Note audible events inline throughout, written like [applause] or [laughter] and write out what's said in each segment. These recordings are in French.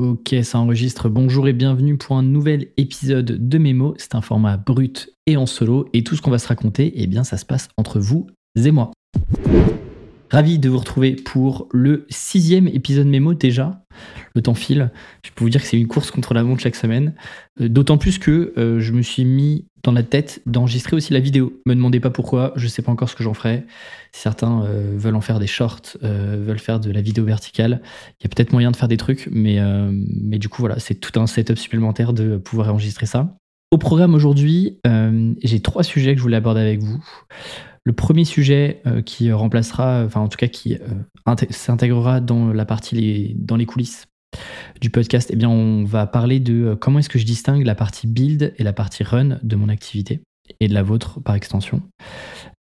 Ok, ça enregistre. Bonjour et bienvenue pour un nouvel épisode de Mémo. C'est un format brut et en solo. Et tout ce qu'on va se raconter, eh bien, ça se passe entre vous et moi. Ravi de vous retrouver pour le sixième épisode Mémo déjà. Le temps file. Je peux vous dire que c'est une course contre la montre chaque semaine. Euh, d'autant plus que euh, je me suis mis dans la tête d'enregistrer aussi la vidéo. Me demandez pas pourquoi, je sais pas encore ce que j'en ferai. Certains euh, veulent en faire des shorts, veulent faire de la vidéo verticale. Il y a peut-être moyen de faire des trucs, mais, mais du coup voilà, c'est tout un setup supplémentaire de pouvoir enregistrer ça. Au programme aujourd'hui, j'ai trois sujets que je voulais aborder avec vous. Le premier sujet euh, qui remplacera, enfin en tout cas qui euh, s'intégrera dans la partie les, dans les coulisses du podcast, eh bien on va parler de euh, comment est-ce que je distingue la partie build et la partie run de mon activité et de la vôtre par extension.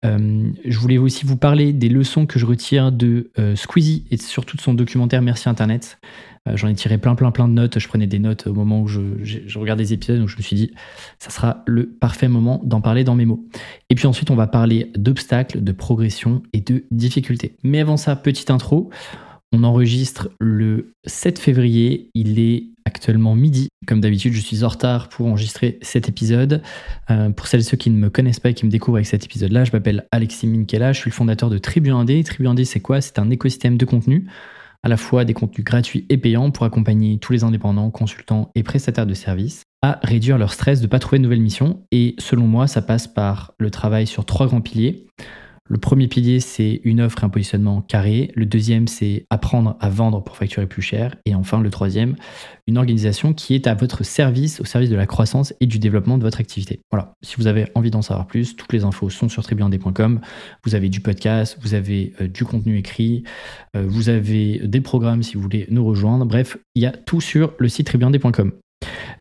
je voulais aussi vous parler des leçons que je retire de Squeezie et surtout de son documentaire Merci Internet. Euh, j'en ai tiré plein, plein, plein de notes. Je prenais des notes au moment où je, regardais les épisodes, donc je me suis dit, ça sera le parfait moment d'en parler dans mes mots. Et puis ensuite, on va parler d'obstacles, de progression et de difficultés. Mais avant ça, petite intro. On enregistre le 7 février, il est actuellement midi. Comme d'habitude, je suis en retard pour enregistrer cet épisode. Euh, pour celles et ceux qui ne me connaissent pas et qui me découvrent avec cet épisode-là, je m'appelle Alexis Minkela, je suis le fondateur de Tribu 1D. Tribu 1D, c'est quoi? C'est un écosystème de contenu à la fois des contenus gratuits et payants pour accompagner tous les indépendants, consultants et prestataires de services à réduire leur stress de ne pas trouver de nouvelles missions. Et selon moi, ça passe par le travail sur trois grands piliers. Le premier pilier, c'est une offre et un positionnement carré. Le deuxième, c'est apprendre à vendre pour facturer plus cher. Et enfin, le troisième, une organisation qui est à votre service, au service de la croissance et du développement de votre activité. Voilà. Si vous avez envie d'en savoir plus, toutes les infos sont sur tribuandé.com. Vous avez du podcast, vous avez euh, du contenu écrit, euh, vous avez des programmes si vous voulez nous rejoindre. Bref, il y a tout sur le site tribuandé.com.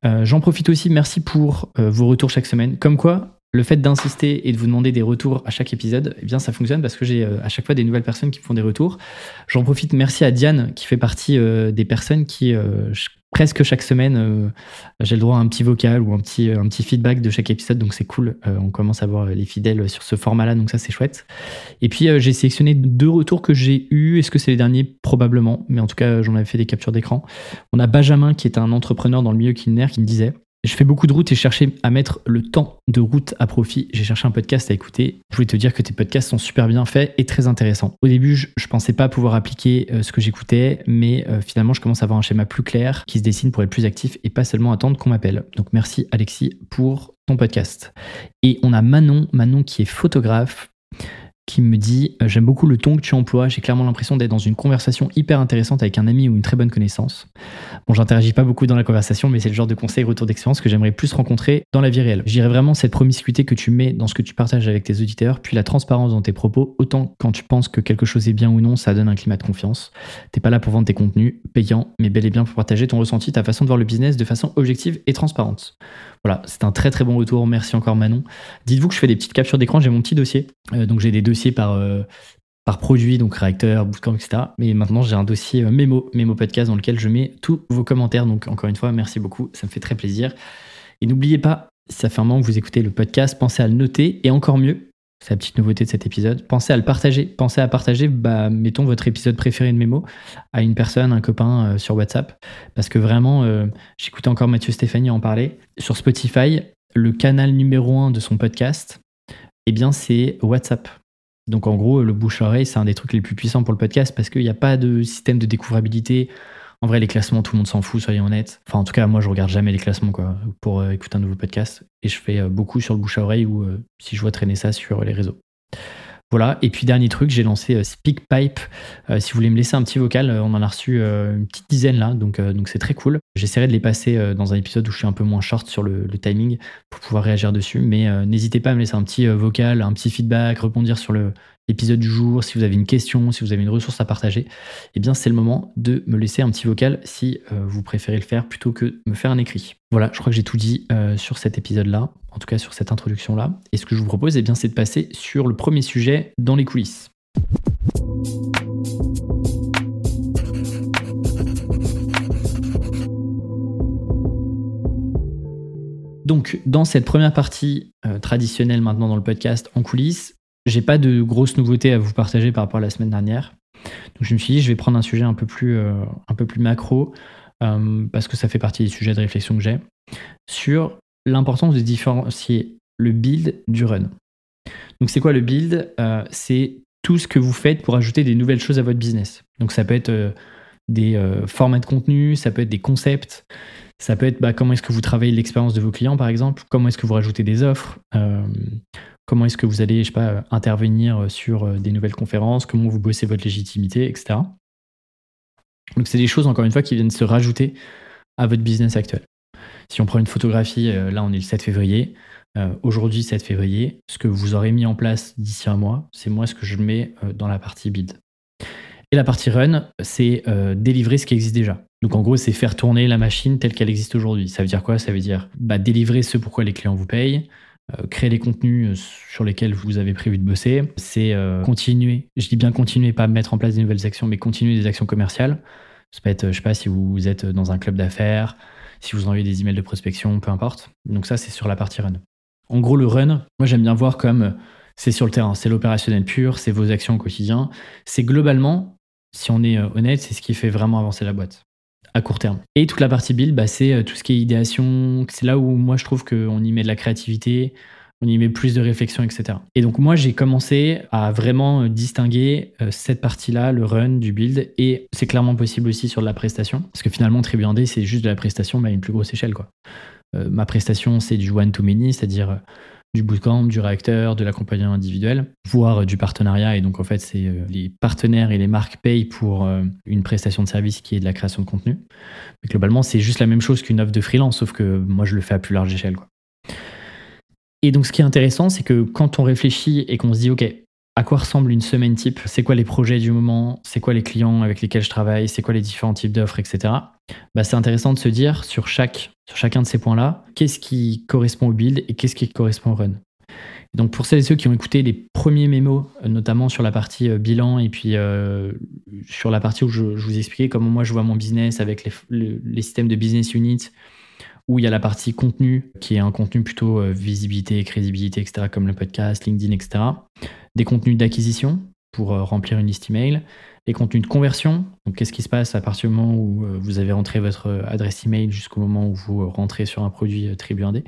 Euh, j'en profite aussi, merci pour vos retours chaque semaine. Comme quoi, le fait d'insister et de vous demander des retours à chaque épisode, eh bien ça fonctionne parce que j'ai euh, à chaque fois des nouvelles personnes qui me font des retours. J'en profite, merci à Diane qui fait partie euh, des personnes qui euh, presque chaque semaine j'ai le droit à un petit vocal ou un petit un petit feedback de chaque épisode donc c'est cool. on commence à voir les fidèles sur ce format-là donc ça c'est chouette. Et puis j'ai sélectionné deux retours que j'ai eus. Est-ce que c'est les derniers? Probablement, mais en tout cas j'en avais fait des captures d'écran. On a Benjamin qui est un entrepreneur dans le milieu culinaire qui me disait je fais beaucoup de routes et cherchais à mettre le temps de route à profit. J'ai cherché un podcast à écouter. Je voulais te dire que tes podcasts sont super bien faits et très intéressants. Au début, je, ne pensais pas pouvoir appliquer euh, ce que j'écoutais, mais euh, finalement, je commence à avoir un schéma plus clair qui se dessine pour être plus actif et pas seulement attendre qu'on m'appelle. Donc merci Alexis pour ton podcast. Et on a Manon, Manon qui est photographe qui me dit euh, J'aime beaucoup le ton que tu emploies, j'ai clairement l'impression d'être dans une conversation hyper intéressante avec un ami ou une très bonne connaissance. Bon, j'interagis pas beaucoup dans la conversation, mais c'est le genre de conseil retour d'expérience que j'aimerais plus rencontrer dans la vie réelle. J'irais vraiment cette promiscuité que tu mets dans ce que tu partages avec tes auditeurs, puis la transparence dans tes propos, autant quand tu penses que quelque chose est bien ou non, ça donne un climat de confiance. T'es pas là pour vendre tes contenus payants, mais bel et bien pour partager ton ressenti, ta façon de voir le business de façon objective et transparente. Voilà, c'est un très très bon retour. Merci encore Manon. Dites-vous que je fais des petites captures d'écran, j'ai mon petit dossier. Euh, donc j'ai des dossiers par, euh, par produit, donc réacteur, bootcamp, etc. Mais maintenant j'ai un dossier euh, mémo, mémo podcast dans lequel je mets tous vos commentaires. Donc encore une fois, merci beaucoup, ça me fait très plaisir. Et n'oubliez pas, si ça fait un moment que vous écoutez le podcast, pensez à le noter et encore mieux, c'est la petite nouveauté de cet épisode. Pensez à le partager. Pensez à partager, bah, mettons, votre épisode préféré de mémo à une personne, un copain euh, sur WhatsApp. Parce que vraiment, euh, j'écoutais encore Mathieu Stéphanie en parler. Sur Spotify, le canal numéro un de son podcast, eh bien, c'est WhatsApp. Donc, en gros, le bouche-oreille, c'est un des trucs les plus puissants pour le podcast parce qu'il n'y a pas de système de découvrabilité en vrai, les classements, tout le monde s'en fout, soyons honnêtes. Enfin, en tout cas, moi, je regarde jamais les classements quoi, pour euh, écouter un nouveau podcast. Et je fais euh, beaucoup sur le bouche à oreille ou euh, si je vois traîner ça sur les réseaux. Voilà, et puis dernier truc, j'ai lancé SpeakPipe. si vous voulez me laisser un petit vocal, on en a reçu une petite dizaine là, donc c'est très cool. J'essaierai de les passer dans un épisode où je suis un peu moins short sur le, le timing pour pouvoir réagir dessus, mais n'hésitez pas à me laisser un petit vocal, un petit feedback, rebondir sur le, épisode du jour, si vous avez une question, si vous avez une ressource à partager, eh bien c'est le moment de me laisser un petit vocal si euh, vous préférez le faire plutôt que me faire un écrit. Voilà, je crois que j'ai tout dit euh, sur cet épisode-là, en tout cas sur cette introduction-là. Et ce que je vous propose, eh bien, c'est de passer sur le premier sujet dans les coulisses. Donc, dans cette première partie euh, traditionnelle maintenant dans le podcast en coulisses, j'ai pas de grosses nouveautés à vous partager par rapport à la semaine dernière. Donc je me suis dit, je vais prendre un sujet un peu plus, euh, un peu plus macro, parce que ça fait partie des sujets de réflexion que j'ai, sur l'importance de différencier le build du run. Donc c'est quoi le build? C'est tout ce que vous faites pour ajouter des nouvelles choses à votre business. Donc ça peut être des formats de contenu, ça peut être des concepts, ça peut être bah, comment est-ce que vous travaillez l'expérience de vos clients, par exemple, comment est-ce que vous rajoutez des offres, euh, comment est-ce que vous allez, je sais pas, intervenir sur euh, des nouvelles conférences, comment vous bossez votre légitimité, etc. Donc c'est des choses, encore une fois, qui viennent se rajouter à votre business actuel. Si on prend une photographie, euh, là on est le 7 février, aujourd'hui 7 février, ce que vous aurez mis en place d'ici un mois, c'est moi ce que je mets dans la partie build. Et la partie run, c'est délivrer ce qui existe déjà. Donc en gros, c'est faire tourner la machine telle qu'elle existe aujourd'hui. Ça veut dire quoi? Ça veut dire bah, délivrer ce pourquoi les clients vous payent, euh, créer les contenus euh, sur lesquels vous avez prévu de bosser. C'est euh, continuer, je dis bien continuer, pas mettre en place des nouvelles actions, mais continuer des actions commerciales. Ça peut être, je sais pas, si vous êtes dans un club d'affaires, si vous envoyez des emails de prospection, peu importe. Donc ça, c'est sur la partie run. En gros, le run, moi j'aime bien voir comme c'est sur le terrain, c'est l'opérationnel pur, c'est vos actions au quotidien. C'est globalement, si on est honnête, c'est ce qui fait vraiment avancer la boîte court terme. Et toute la partie build, bah, c'est euh, tout ce qui est idéation. C'est là où moi je trouve qu'on y met de la créativité, on y met plus de réflexion, etc. Et donc moi j'ai commencé à vraiment euh, distinguer euh, cette partie-là, le run du build, et c'est clairement possible aussi sur de la prestation, parce que finalement Tribu c'est juste de la prestation, mais à une plus grosse échelle. Quoi. ma prestation c'est du one-to-many, c'est-à-dire du bootcamp, du réacteur, de l'accompagnement individuel, voire du partenariat. Et donc, en fait, c'est euh, les partenaires et les marques payent pour euh, une prestation de service qui est de la création de contenu. Mais globalement, c'est juste la même chose qu'une offre de freelance, sauf que moi, je le fais à plus large échelle. Et donc, ce qui est intéressant, c'est que quand on réfléchit et qu'on se dit, OK, à quoi ressemble une semaine type? C'est quoi les projets du moment? C'est quoi les clients avec lesquels je travaille? C'est quoi les différents types d'offres, etc. Bah, c'est intéressant de se dire sur, chacun de ces points-là, qu'est-ce qui correspond au build et qu'est-ce qui correspond au run. Donc pour celles et ceux qui ont écouté les premiers mémos, euh, notamment sur la partie euh, bilan et puis euh, sur la partie où je, vous expliquais comment moi je vois mon business avec les, systèmes de business units, où il y a la partie contenu, qui est un contenu plutôt visibilité, crédibilité, etc., comme le podcast, LinkedIn, etc des contenus d'acquisition pour remplir une liste email, les contenus de conversion. Donc, qu'est-ce qui se passe à partir du moment où euh, vous avez rentré votre euh, adresse email jusqu'au moment où vous rentrez sur un produit Tribu 1D.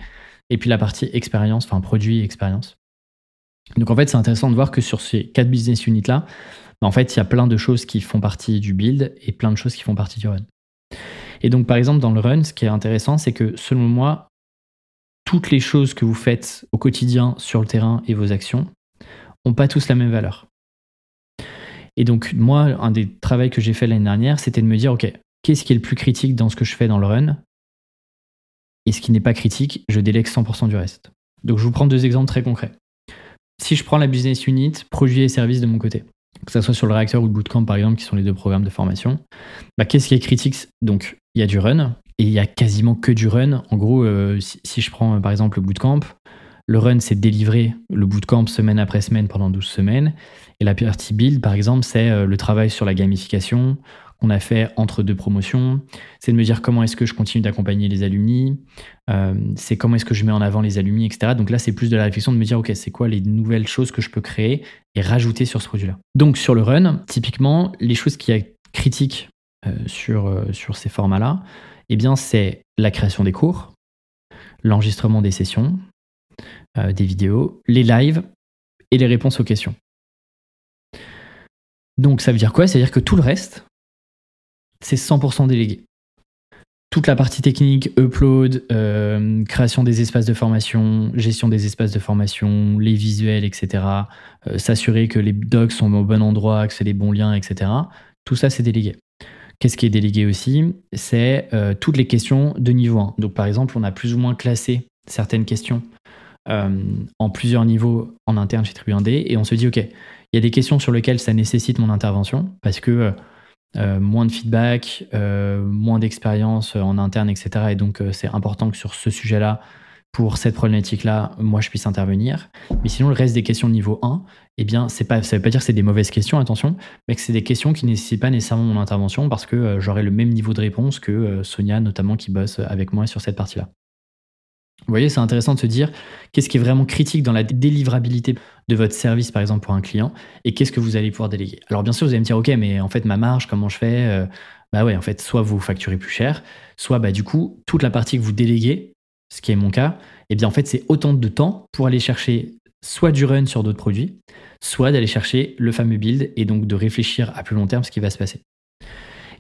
Et puis la partie expérience, enfin produit expérience. Donc, en fait, c'est intéressant de voir que sur ces quatre business units-là, bah, en fait, il y a plein de choses qui font partie du build et plein de choses qui font partie du run. Et donc, par exemple, dans le run, ce qui est intéressant, c'est que selon moi, toutes les choses que vous faites au quotidien sur le terrain et vos actions, ont pas tous la même valeur. Et donc, moi, un des travaux que j'ai fait l'année dernière, c'était de me dire, OK, qu'est-ce qui est le plus critique dans ce que je fais dans le run? Et ce qui n'est pas critique, je délègue 100% du reste. Donc, je vous prends deux exemples très concrets. Si je prends la business unit, produits et services de mon côté, que ce soit sur le réacteur ou le bootcamp, par exemple, qui sont les deux programmes de formation, bah, qu'est-ce qui est critique? Donc, il y a du run, et il y a quasiment que du run. En gros, euh, si, je prends par exemple le bootcamp, le run, c'est délivrer le bootcamp semaine après semaine pendant 12 semaines. Et la partie build, par exemple, c'est euh, le travail sur la gamification qu'on a fait entre deux promotions. C'est de me dire comment est-ce que je continue d'accompagner les alumni. Euh, c'est comment est-ce que je mets en avant les alumni, etc. Donc là, c'est plus de la réflexion de me dire, OK, c'est quoi les nouvelles choses que je peux créer et rajouter sur ce produit-là. Donc sur le run, typiquement, les choses qui sont critiques euh, sur, sur ces formats-là, eh bien, c'est la création des cours, l'enregistrement des sessions, euh, des vidéos, les lives et les réponses aux questions. Donc ça veut dire quoi? Ça veut dire que tout le reste, c'est 100% délégué. Toute la partie technique, upload, euh, création des espaces de formation, gestion des espaces de formation, les visuels, etc. Euh, s'assurer que les docs sont au bon endroit, que c'est les bons liens, etc. Tout ça, c'est délégué. Qu'est-ce qui est délégué aussi? C'est toutes les questions de niveau 1. Donc par exemple, on a plus ou moins classé certaines questions en plusieurs niveaux en interne chez Tribu 1D et on se dit, OK, il y a des questions sur lesquelles ça nécessite mon intervention parce que euh, euh, moins de feedback, moins d'expérience en interne, etc. Et donc, c'est important que sur ce sujet-là, pour cette problématique-là, moi, je puisse intervenir. Mais sinon, le reste des questions de niveau 1, eh bien, c'est pas, ça ne veut pas dire que c'est des mauvaises questions, attention, mais que c'est des questions qui ne nécessitent pas nécessairement mon intervention parce que j'aurai le même niveau de réponse que Sonia, notamment, qui bosse avec moi sur cette partie-là. Vous voyez, c'est intéressant de se dire qu'est-ce qui est vraiment critique dans la délivrabilité de votre service, par exemple, pour un client, et qu'est-ce que vous allez pouvoir déléguer. Alors, bien sûr, vous allez me dire, OK, mais en fait, ma marge, comment je fais euh, bah ouais, en fait, soit vous facturez plus cher, soit bah du coup, toute la partie que vous déléguez, ce qui est mon cas, eh bien en fait, c'est autant de temps pour aller chercher soit du run sur d'autres produits, soit d'aller chercher le fameux build et donc de réfléchir à plus long terme ce qui va se passer.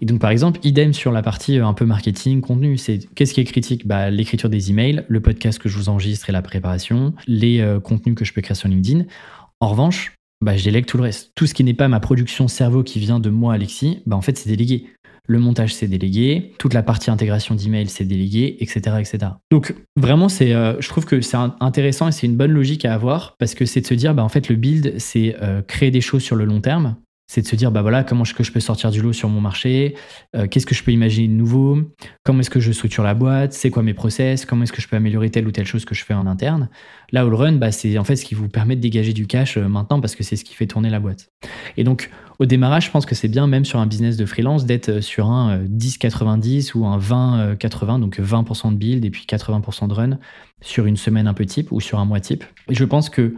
Et donc, par exemple, idem sur la partie euh, un peu marketing, contenu. C'est qu'est-ce qui est critique? Bah, L'écriture des emails, le podcast que je vous enregistre et la préparation, les euh, contenus que je peux créer sur LinkedIn. En revanche, bah, je délègue tout le reste. Tout ce qui n'est pas ma production cerveau qui vient de moi, Alexis, bah, en fait, c'est délégué. Le montage, c'est délégué. Toute la partie intégration d'email, c'est délégué, etc., etc. Donc, vraiment, c'est, euh, je trouve que c'est intéressant et c'est une bonne logique à avoir parce que c'est de se dire, bah, en fait, le build, c'est créer des choses sur le long terme c'est de se dire bah voilà comment est-ce que je peux sortir du lot sur mon marché, euh, qu'est-ce que je peux imaginer de nouveau, comment est-ce que je structure la boîte, c'est quoi mes process, comment est-ce que je peux améliorer telle ou telle chose que je fais en interne? Là le run, bah, c'est en fait ce qui vous permet de dégager du cash euh, maintenant parce que c'est ce qui fait tourner la boîte. Et donc au démarrage, je pense que c'est bien même sur un business de freelance d'être euh, sur un 10-90 ou un 20-80, donc 20% de build et puis 80% de run sur une semaine un peu type ou sur un mois type. Et je pense que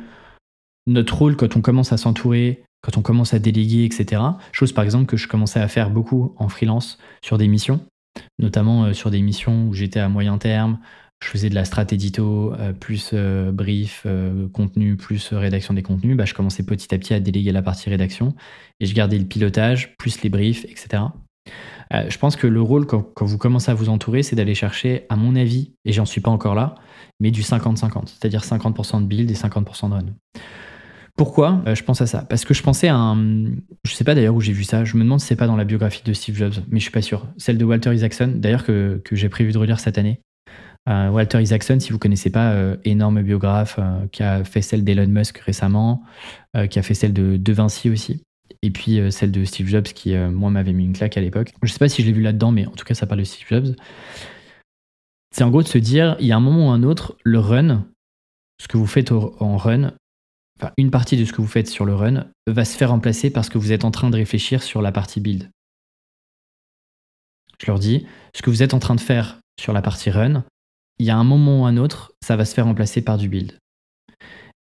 notre rôle quand on commence à s'entourer quand on commence à déléguer, etc. Chose par exemple que je commençais à faire beaucoup en freelance sur des missions, notamment euh, sur des missions où j'étais à moyen terme, je faisais de la strat édito, euh, plus euh, brief, contenu, plus rédaction des contenus, bah, je commençais petit à petit à déléguer la partie rédaction et je gardais le pilotage, plus les briefs, etc. je pense que le rôle quand, quand vous commencez à vous entourer, c'est d'aller chercher, à mon avis, et j'en suis pas encore là, mais du 50-50, c'est-à-dire 50% de build et 50% de run. Pourquoi? Euh, je pense à ça Parce que je pensais à un. Je sais pas d'ailleurs où j'ai vu ça. Je me demande si c'est pas dans la biographie de Steve Jobs, mais je suis pas sûr. Celle de Walter Isaacson, d'ailleurs, que, que j'ai prévu de relire cette année. Euh, Walter Isaacson, si vous connaissez pas, euh, énorme biographe, qui a fait celle d'Elon Musk récemment, qui a fait celle de, de Vinci aussi. Et puis celle de Steve Jobs, qui, moi, m'avait mis une claque à l'époque. Je sais pas si je l'ai vu là-dedans, mais en tout cas, ça parle de Steve Jobs. C'est en gros de se dire, il y a un moment ou un autre, le run, ce que vous faites en run, une partie de ce que vous faites sur le run va se faire remplacer parce que vous êtes en train de réfléchir sur la partie build. Je leur dis, ce que vous êtes en train de faire sur la partie run, il y a un moment ou un autre, ça va se faire remplacer par du build.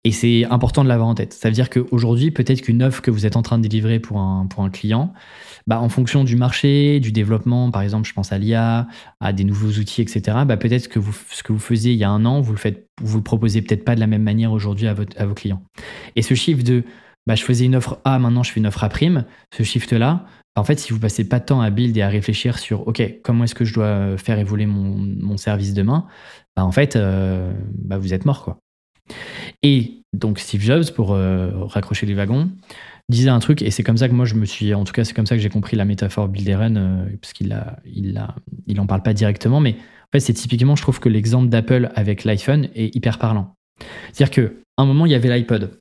Et c'est important de l'avoir en tête. Ça veut dire qu'aujourd'hui, peut-être qu'une offre que vous êtes en train de délivrer pour un, pour un client, bah, en fonction du marché, du développement, par exemple, je pense à l'IA, à des nouveaux outils, etc., bah, peut-être que vous, ce que vous faisiez il y a un an, vous le, faites, vous le proposez peut-être pas de la même manière aujourd'hui à, à vos clients. Et ce chiffre de bah, je faisais une offre A, maintenant je fais une offre A prime, ce shift-là, en fait, si vous passez pas de temps à build et à réfléchir sur OK, comment est-ce que je dois faire évoluer mon, mon service demain, bah, en fait, euh, bah, vous êtes mort. quoi. Et donc Steve Jobs, pour euh, raccrocher les wagons, disait un truc, et c'est comme ça que moi je me suis, en tout cas c'est comme ça que j'ai compris la métaphore Build Run, euh, parce qu'il a, il a, parle pas directement, mais en fait c'est typiquement, je trouve que l'exemple d'Apple avec l'iPhone est hyper parlant. C'est-à-dire qu'à un moment il y avait l'iPod.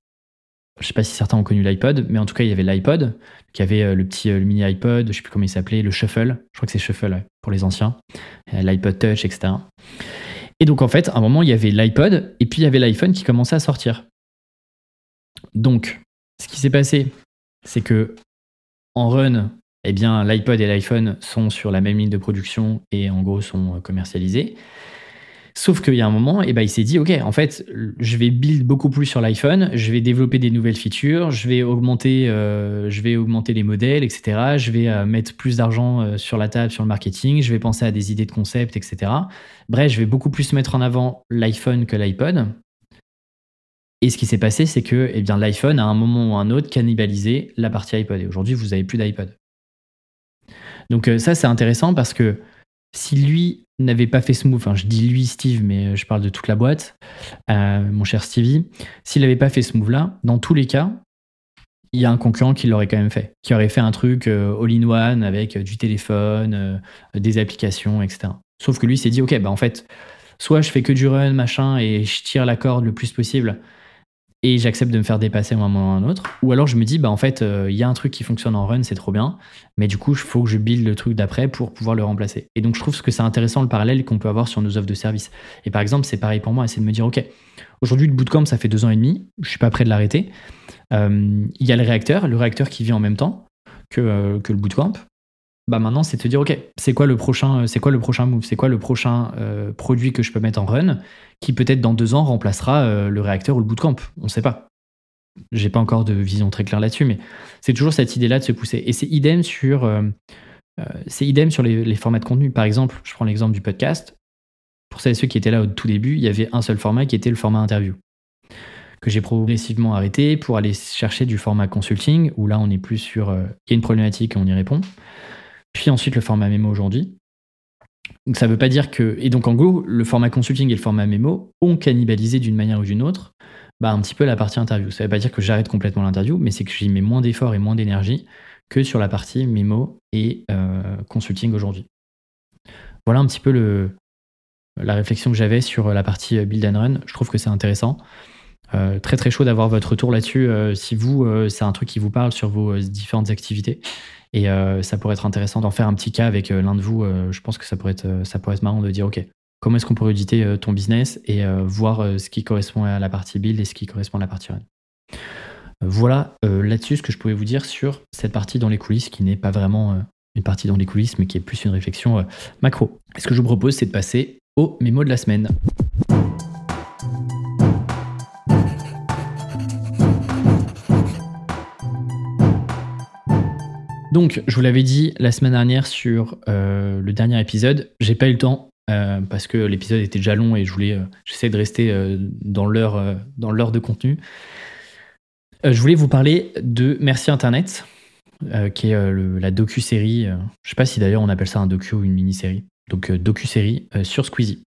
Je sais pas si certains ont connu l'iPod, mais en tout cas il y avait l'iPod, qui avait euh, le petit le mini iPod, je sais plus comment il s'appelait, le Shuffle, je crois que c'est Shuffle pour les anciens, l'iPod Touch, etc. Et donc en fait, à un moment, il y avait l'iPod et puis il y avait l'iPhone qui commençait à sortir. Donc, ce qui s'est passé, c'est que en run, eh bien, l'iPod et l'iPhone sont sur la même ligne de production et en gros sont commercialisés. Sauf qu'il y a un moment, eh ben, il s'est dit, OK, en fait, je vais build beaucoup plus sur l'iPhone, je vais développer des nouvelles features, je vais augmenter, euh, je vais augmenter les modèles, etc. Je vais euh, mettre plus d'argent euh, sur la table, sur le marketing, je vais penser à des idées de concept, etc. Bref, je vais beaucoup plus mettre en avant l'iPhone que l'iPod. Et ce qui s'est passé, c'est que eh bien, l'iPhone, à un moment ou un autre, cannibalisé la partie iPod. Et aujourd'hui, vous n'avez plus d'iPod. Donc ça, c'est intéressant parce que si lui n'avait pas fait ce move, enfin je dis lui Steve, mais je parle de toute la boîte, euh, mon cher Stevie, s'il n'avait pas fait ce move-là, dans tous les cas, il y a un concurrent qui l'aurait quand même fait, qui aurait fait un truc euh, all-in-one avec du téléphone, euh, des applications, etc. Sauf que lui s'est dit, ok, bah en fait, soit je fais que du run, machin, et je tire la corde le plus possible, et j'accepte de me faire dépasser à un moment ou à un autre. Ou alors je me dis, bah en fait, il y a un truc qui fonctionne en run, c'est trop bien, mais du coup, il faut que je build le truc d'après pour pouvoir le remplacer. Et donc, je trouve que c'est intéressant le parallèle qu'on peut avoir sur nos offres de service. Et par exemple, c'est pareil pour moi, c'est de me dire, OK, aujourd'hui, le bootcamp, ça fait deux ans et demi, je suis pas prêt de l'arrêter. Euh, il y a le réacteur, le réacteur qui vit en même temps que, euh, que le bootcamp. Bah maintenant, c'est de te dire, OK, c'est quoi le prochain, c'est quoi le prochain move, c'est quoi le prochain euh, produit que je peux mettre en run qui peut-être dans deux ans remplacera le réacteur ou le bootcamp? On ne sait pas j'ai pas encore de vision très claire là-dessus, mais c'est toujours cette idée-là de se pousser. Et c'est idem sur, euh, c'est idem sur les, formats de contenu. Par exemple, je prends l'exemple du podcast. Pour celles et ceux qui étaient là au tout début, il y avait un seul format qui était le format interview, que j'ai progressivement arrêté pour aller chercher du format consulting, où là on est plus sur il y a une problématique et on y répond. Puis ensuite le format mémo aujourd'hui. Donc ça veut pas dire que. Et donc en gros, le format consulting et le format mémo ont cannibalisé d'une manière ou d'une autre bah, un petit peu la partie interview. Ça ne veut pas dire que j'arrête complètement l'interview, mais c'est que j'y mets moins d'efforts et moins d'énergie que sur la partie mémo et euh, consulting aujourd'hui. Voilà un petit peu le, la réflexion que j'avais sur la partie build and run. Je trouve que c'est intéressant. Euh, très très chaud d'avoir votre retour là-dessus. Euh, si vous, c'est un truc qui vous parle sur vos différentes activités. Et ça pourrait être intéressant d'en faire un petit cas avec l'un de vous. je pense que ça pourrait, être, ça pourrait être marrant de dire, OK, comment est-ce qu'on pourrait auditer euh, ton business et euh, voir euh, ce qui correspond à la partie build et ce qui correspond à la partie run. Voilà là-dessus ce que je pouvais vous dire sur cette partie dans les coulisses qui n'est pas vraiment une partie dans les coulisses mais qui est plus une réflexion macro. Ce que je vous propose c'est de passer au mémo de la semaine. Donc, je vous l'avais dit la semaine dernière sur le dernier épisode, j'ai pas eu le temps euh, parce que l'épisode était déjà long et je voulais, euh, j'essaie de rester euh, dans l'heure, de contenu. je voulais vous parler de Merci Internet, qui est la docu-série. je ne sais pas si d'ailleurs on appelle ça un docu ou une mini-série. Donc docu-série sur Squeezie.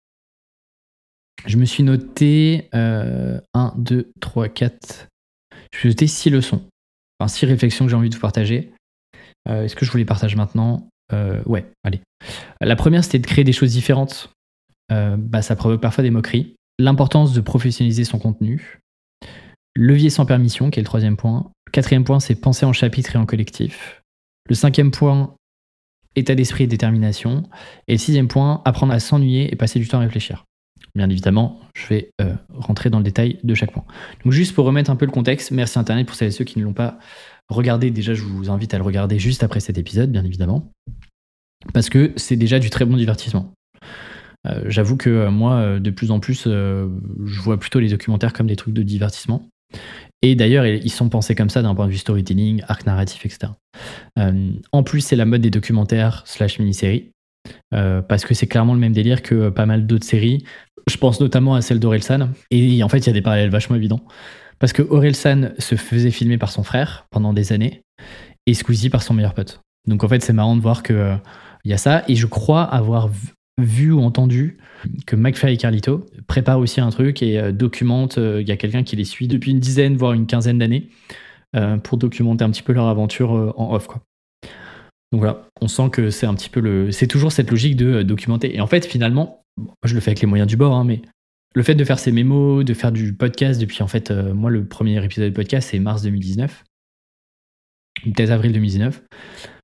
Je me suis noté 1, 2, 3, 4. Je me suis noté 6 leçons. Enfin, 6 réflexions que j'ai envie de vous partager. Est-ce que je vous les partage maintenant euh, ouais, allez. La première, c'était de créer des choses différentes. Euh, bah, ça provoque parfois des moqueries. L'importance de professionnaliser son contenu. Levier sans permission, qui est le troisième point. Le quatrième point, c'est penser en chapitre et en collectif. Le cinquième point, état d'esprit et détermination. Et le sixième point, apprendre à s'ennuyer et passer du temps à réfléchir. Bien évidemment, je vais euh, rentrer dans le détail de chaque point. Donc juste pour remettre un peu le contexte, merci Internet pour celles et ceux qui ne l'ont pas regardez, déjà, je vous invite à le regarder juste après cet épisode, bien évidemment, parce que c'est déjà du très bon divertissement. Euh, j'avoue que euh, moi, euh, de plus en plus, je vois plutôt les documentaires comme des trucs de divertissement. Et d'ailleurs, ils sont pensés comme ça d'un point de vue storytelling, arc narratif, etc. en plus, c'est la mode des documentaires slash mini-séries, parce que c'est clairement le même délire que pas mal d'autres séries. Je pense notamment à celle d'Orelsan, et en fait, il y a des parallèles vachement évidents. Parce que Orelsan se faisait filmer par son frère pendant des années et Squeezie par son meilleur pote. Donc en fait, c'est marrant de voir qu'il euh, y a ça. Et je crois avoir vu ou entendu que McFly et Carlito préparent aussi un truc et euh, documentent. Euh, il y a quelqu'un qui les suit depuis une dizaine, voire une quinzaine d'années pour documenter un petit peu leur aventure en off. Quoi. Donc voilà, on sent que c'est un petit peu le. C'est toujours cette logique de documenter. Et en fait, finalement, je le fais avec les moyens du bord, hein, mais le fait de faire ces mémos, de faire du podcast depuis en fait, euh, moi le premier épisode de podcast c'est mars 2019, peut-être avril 2019.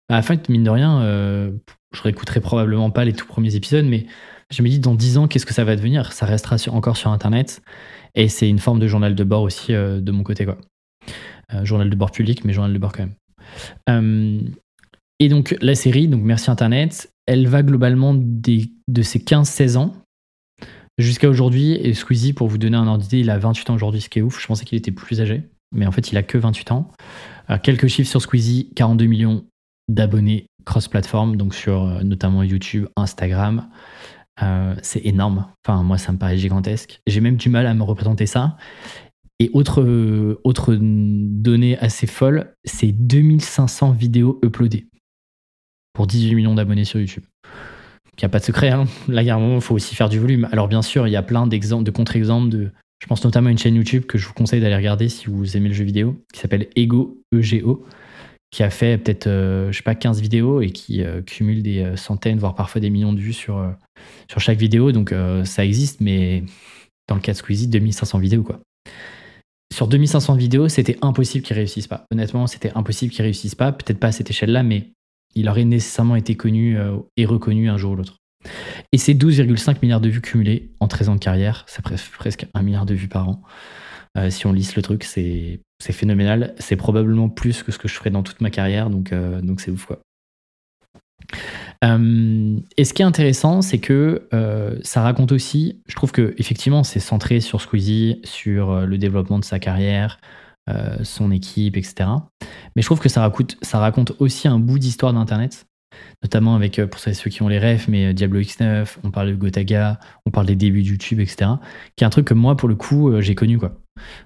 À la fin, mine de rien, euh, je réécouterai probablement pas les tout premiers épisodes, mais je me dis dans 10 ans, qu'est-ce que ça va devenir? Ça restera encore sur Internet et c'est une forme de journal de bord aussi euh, de mon côté. quoi. journal de bord public, mais journal de bord quand même. et donc la série, donc Merci Internet, elle va globalement de ses 15-16 ans Jusqu'à aujourd'hui, et Squeezie, pour vous donner un ordre d'idée, il a 28 ans aujourd'hui, ce qui est ouf. Je pensais qu'il était plus âgé, mais en fait, il a que 28 ans. Euh, quelques chiffres sur Squeezie 42 millions d'abonnés cross-platform, donc sur euh, notamment YouTube, Instagram. Euh, c'est énorme. Enfin, moi, ça me paraît gigantesque. J'ai même du mal à me représenter ça. Et autre, autre donnée assez folle, c'est 2500 vidéos uploadées pour 18 millions d'abonnés sur YouTube. Il n'y a pas de secret. Hein. Là, il y a un moment, il faut aussi faire du volume. Alors, bien sûr, il y a plein d'exemples, de contre-exemples. De, je pense notamment à une chaîne YouTube que je vous conseille d'aller regarder si vous aimez le jeu vidéo, qui s'appelle Ego, EGO, qui a fait peut-être, euh, je sais pas, 15 vidéos et qui euh, cumule des euh, centaines, voire parfois des millions de vues sur, sur chaque vidéo. Donc, ça existe, mais dans le cas de Squeezie, 2500 vidéos, quoi. Sur 2500 vidéos, c'était impossible qu'ils réussissent pas. Honnêtement, c'était impossible qu'ils réussissent pas. Peut-être pas à cette échelle-là, mais il aurait nécessairement été connu euh, et reconnu un jour ou l'autre. Et c'est 12,5 milliards de vues cumulées en 13 ans de carrière, ça presque 1 milliard de vues par an. Euh, si on lisse le truc, c'est phénoménal. C'est probablement plus que ce que je ferais dans toute ma carrière, donc euh, donc c'est ouf et ce qui est intéressant, c'est que ça raconte aussi, je trouve que effectivement, c'est centré sur Squeezie, sur le développement de sa carrière, son équipe, etc. Mais je trouve que ça raconte, ça raconte aussi un bout d'histoire d'Internet. notamment avec, pour ceux qui ont les refs, mais Diablo X9, on parle de Gotaga, on parle des débuts de YouTube, etc. Qui est un truc que moi, pour le coup, j'ai connu, quoi.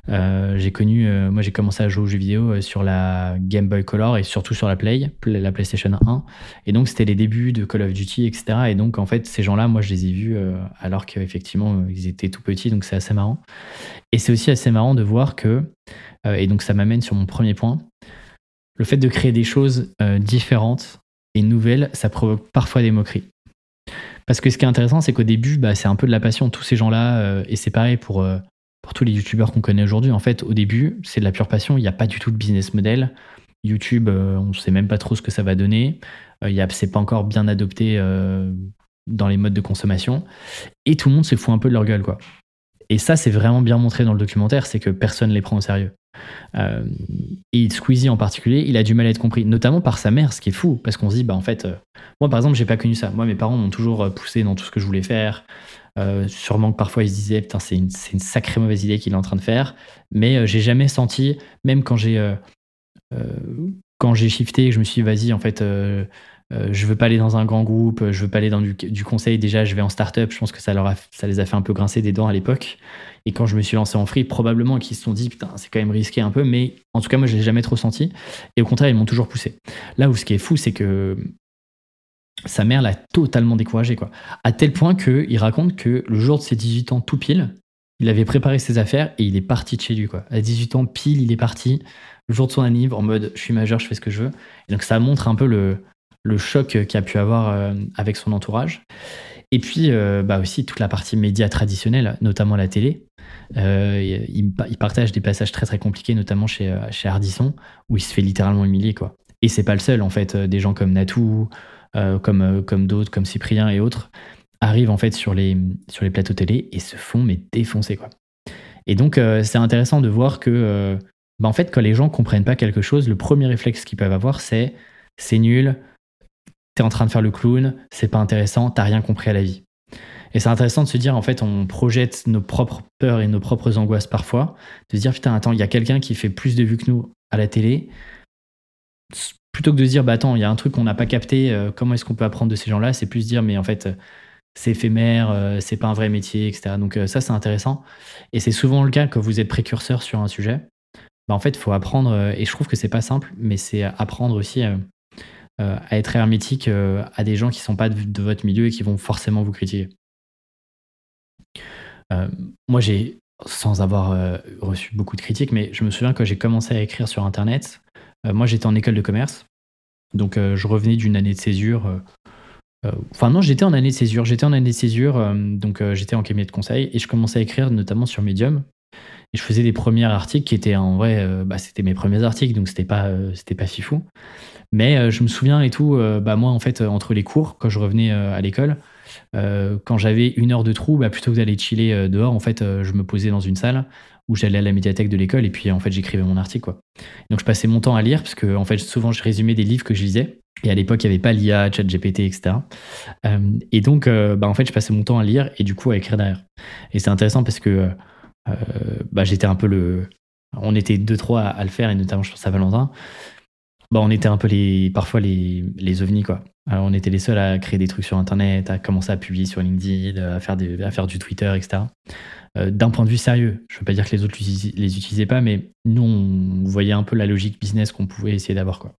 Euh, j'ai connu, euh, moi j'ai commencé à jouer aux jeux vidéo euh, sur la Game Boy Color et surtout sur la Play, la PlayStation 1. Et donc c'était les débuts de Call of Duty, etc. Et donc en fait ces gens-là, moi je les ai vus alors qu'effectivement ils étaient tout petits, donc c'est assez marrant. Et c'est aussi assez marrant de voir que, et donc ça m'amène sur mon premier point, le fait de créer des choses différentes et nouvelles, ça provoque parfois des moqueries. Parce que ce qui est intéressant, c'est qu'au début, bah, c'est un peu de la passion. Tous ces gens-là, et c'est pareil pour pour tous les youtubeurs qu'on connaît aujourd'hui, en fait, au début, c'est de la pure passion. Il n'y a pas du tout de business model. YouTube, euh, on ne sait même pas trop ce que ça va donner. Euh, c'est pas encore bien adopté euh, dans les modes de consommation. Et tout le monde se fout un peu de leur gueule, quoi. Et ça, c'est vraiment bien montré dans le documentaire, c'est que personne ne les prend au sérieux. Et Squeezie en particulier, il a du mal à être compris, notamment par sa mère, ce qui est fou, parce qu'on se dit, bah en fait, moi par exemple, j'ai pas connu ça. Moi, mes parents m'ont toujours poussé dans tout ce que je voulais faire. Euh, sûrement que parfois ils se disaient putain c'est une, sacrée mauvaise idée qu'il est en train de faire, mais euh, j'ai jamais senti, même quand j'ai euh, quand j'ai shifté, je me suis dit vas-y en fait je veux pas aller dans un grand groupe, je veux pas aller dans du, conseil. Déjà, je vais en start-up. Je pense que ça, leur a, ça les a fait un peu grincer des dents à l'époque. Et quand je me suis lancé en free, probablement qu'ils se sont dit, putain, c'est quand même risqué un peu. Mais en tout cas, moi, je l'ai jamais trop senti. Et au contraire, ils m'ont toujours poussé. Là où ce qui est fou, c'est que sa mère l'a totalement découragé, quoi. À tel point qu'il raconte que le jour de ses 18 ans, tout pile, il avait préparé ses affaires et il est parti de chez lui, quoi. À 18 ans, pile, il est parti, le jour de son anniv, en mode je suis majeur, je fais ce que je veux. Et donc ça montre un peu le, le choc qu'il a pu avoir euh, avec son entourage. Et puis, euh, bah aussi toute la partie média traditionnelle, notamment la télé. Euh, il, partage des passages très très compliqués, notamment chez, chez Ardisson, où il se fait littéralement humilier, quoi. Et c'est pas le seul, en fait. Des gens comme Natou, euh, comme, euh, comme d'autres, comme Cyprien et autres, arrivent en fait sur les, sur les plateaux télé et se font mais défoncer quoi. Et donc euh, c'est intéressant de voir que bah, en fait quand les gens comprennent pas quelque chose, le premier réflexe qu'ils peuvent avoir c'est c'est nul, t'es en train de faire le clown, c'est pas intéressant, t'as rien compris à la vie. Et c'est intéressant de se dire, en fait, on projette nos propres peurs et nos propres angoisses parfois, de se dire, putain, attends, il y a quelqu'un qui fait plus de vues que nous à la télé plutôt que de se dire, bah attends, il y a un truc qu'on n'a pas capté, euh, comment est-ce qu'on peut apprendre de ces gens-là C'est plus dire, mais en fait, c'est éphémère, euh, c'est pas un vrai métier, etc. Donc euh, ça, c'est intéressant. Et c'est souvent le cas quand vous êtes précurseur sur un sujet. Bah, en fait, il faut apprendre, et je trouve que c'est pas simple, mais c'est apprendre aussi à être hermétique à des gens qui sont pas de, votre milieu et qui vont forcément vous critiquer. moi, j'ai, sans avoir reçu beaucoup de critiques, mais je me souviens quand j'ai commencé à écrire sur Internet, euh, moi, j'étais en école de commerce. Donc, euh, je revenais d'une année de césure. Euh, enfin, non, j'étais en année de césure. J'étais en année de césure. donc, j'étais en cabinet de conseil. Et je commençais à écrire notamment sur Medium. Et je faisais des premiers articles qui étaient en vrai, bah, c'était mes premiers articles, donc c'était pas, c'était pas fifou. Mais je me souviens et tout, bah, moi en fait, entre les cours, quand je revenais à l'école, quand j'avais une heure de trou, bah, plutôt que d'aller chiller dehors, en fait, je me posais dans une salle où j'allais à la médiathèque de l'école et puis en fait j'écrivais mon article quoi. Donc je passais mon temps à lire parce que en fait souvent je résumais des livres que je lisais et à l'époque il n'y avait pas l'IA, ChatGPT, etc. Euh, et donc euh, bah, en fait je passais mon temps à lire et du coup à écrire derrière. Et c'est intéressant parce que euh, bah, j'étais un peu le, on était deux trois à, le faire et notamment je pense à Valentin. Bah, on était un peu les, parfois les, les ovnis quoi. On était les seuls à créer des trucs sur Internet, à commencer à publier sur LinkedIn, à faire, des, à faire du Twitter, etc. Euh, d'un point de vue sérieux. Je ne veux pas dire que les autres les utilisaient pas, mais nous, on voyait un peu la logique business qu'on pouvait essayer d'avoir. Quoi.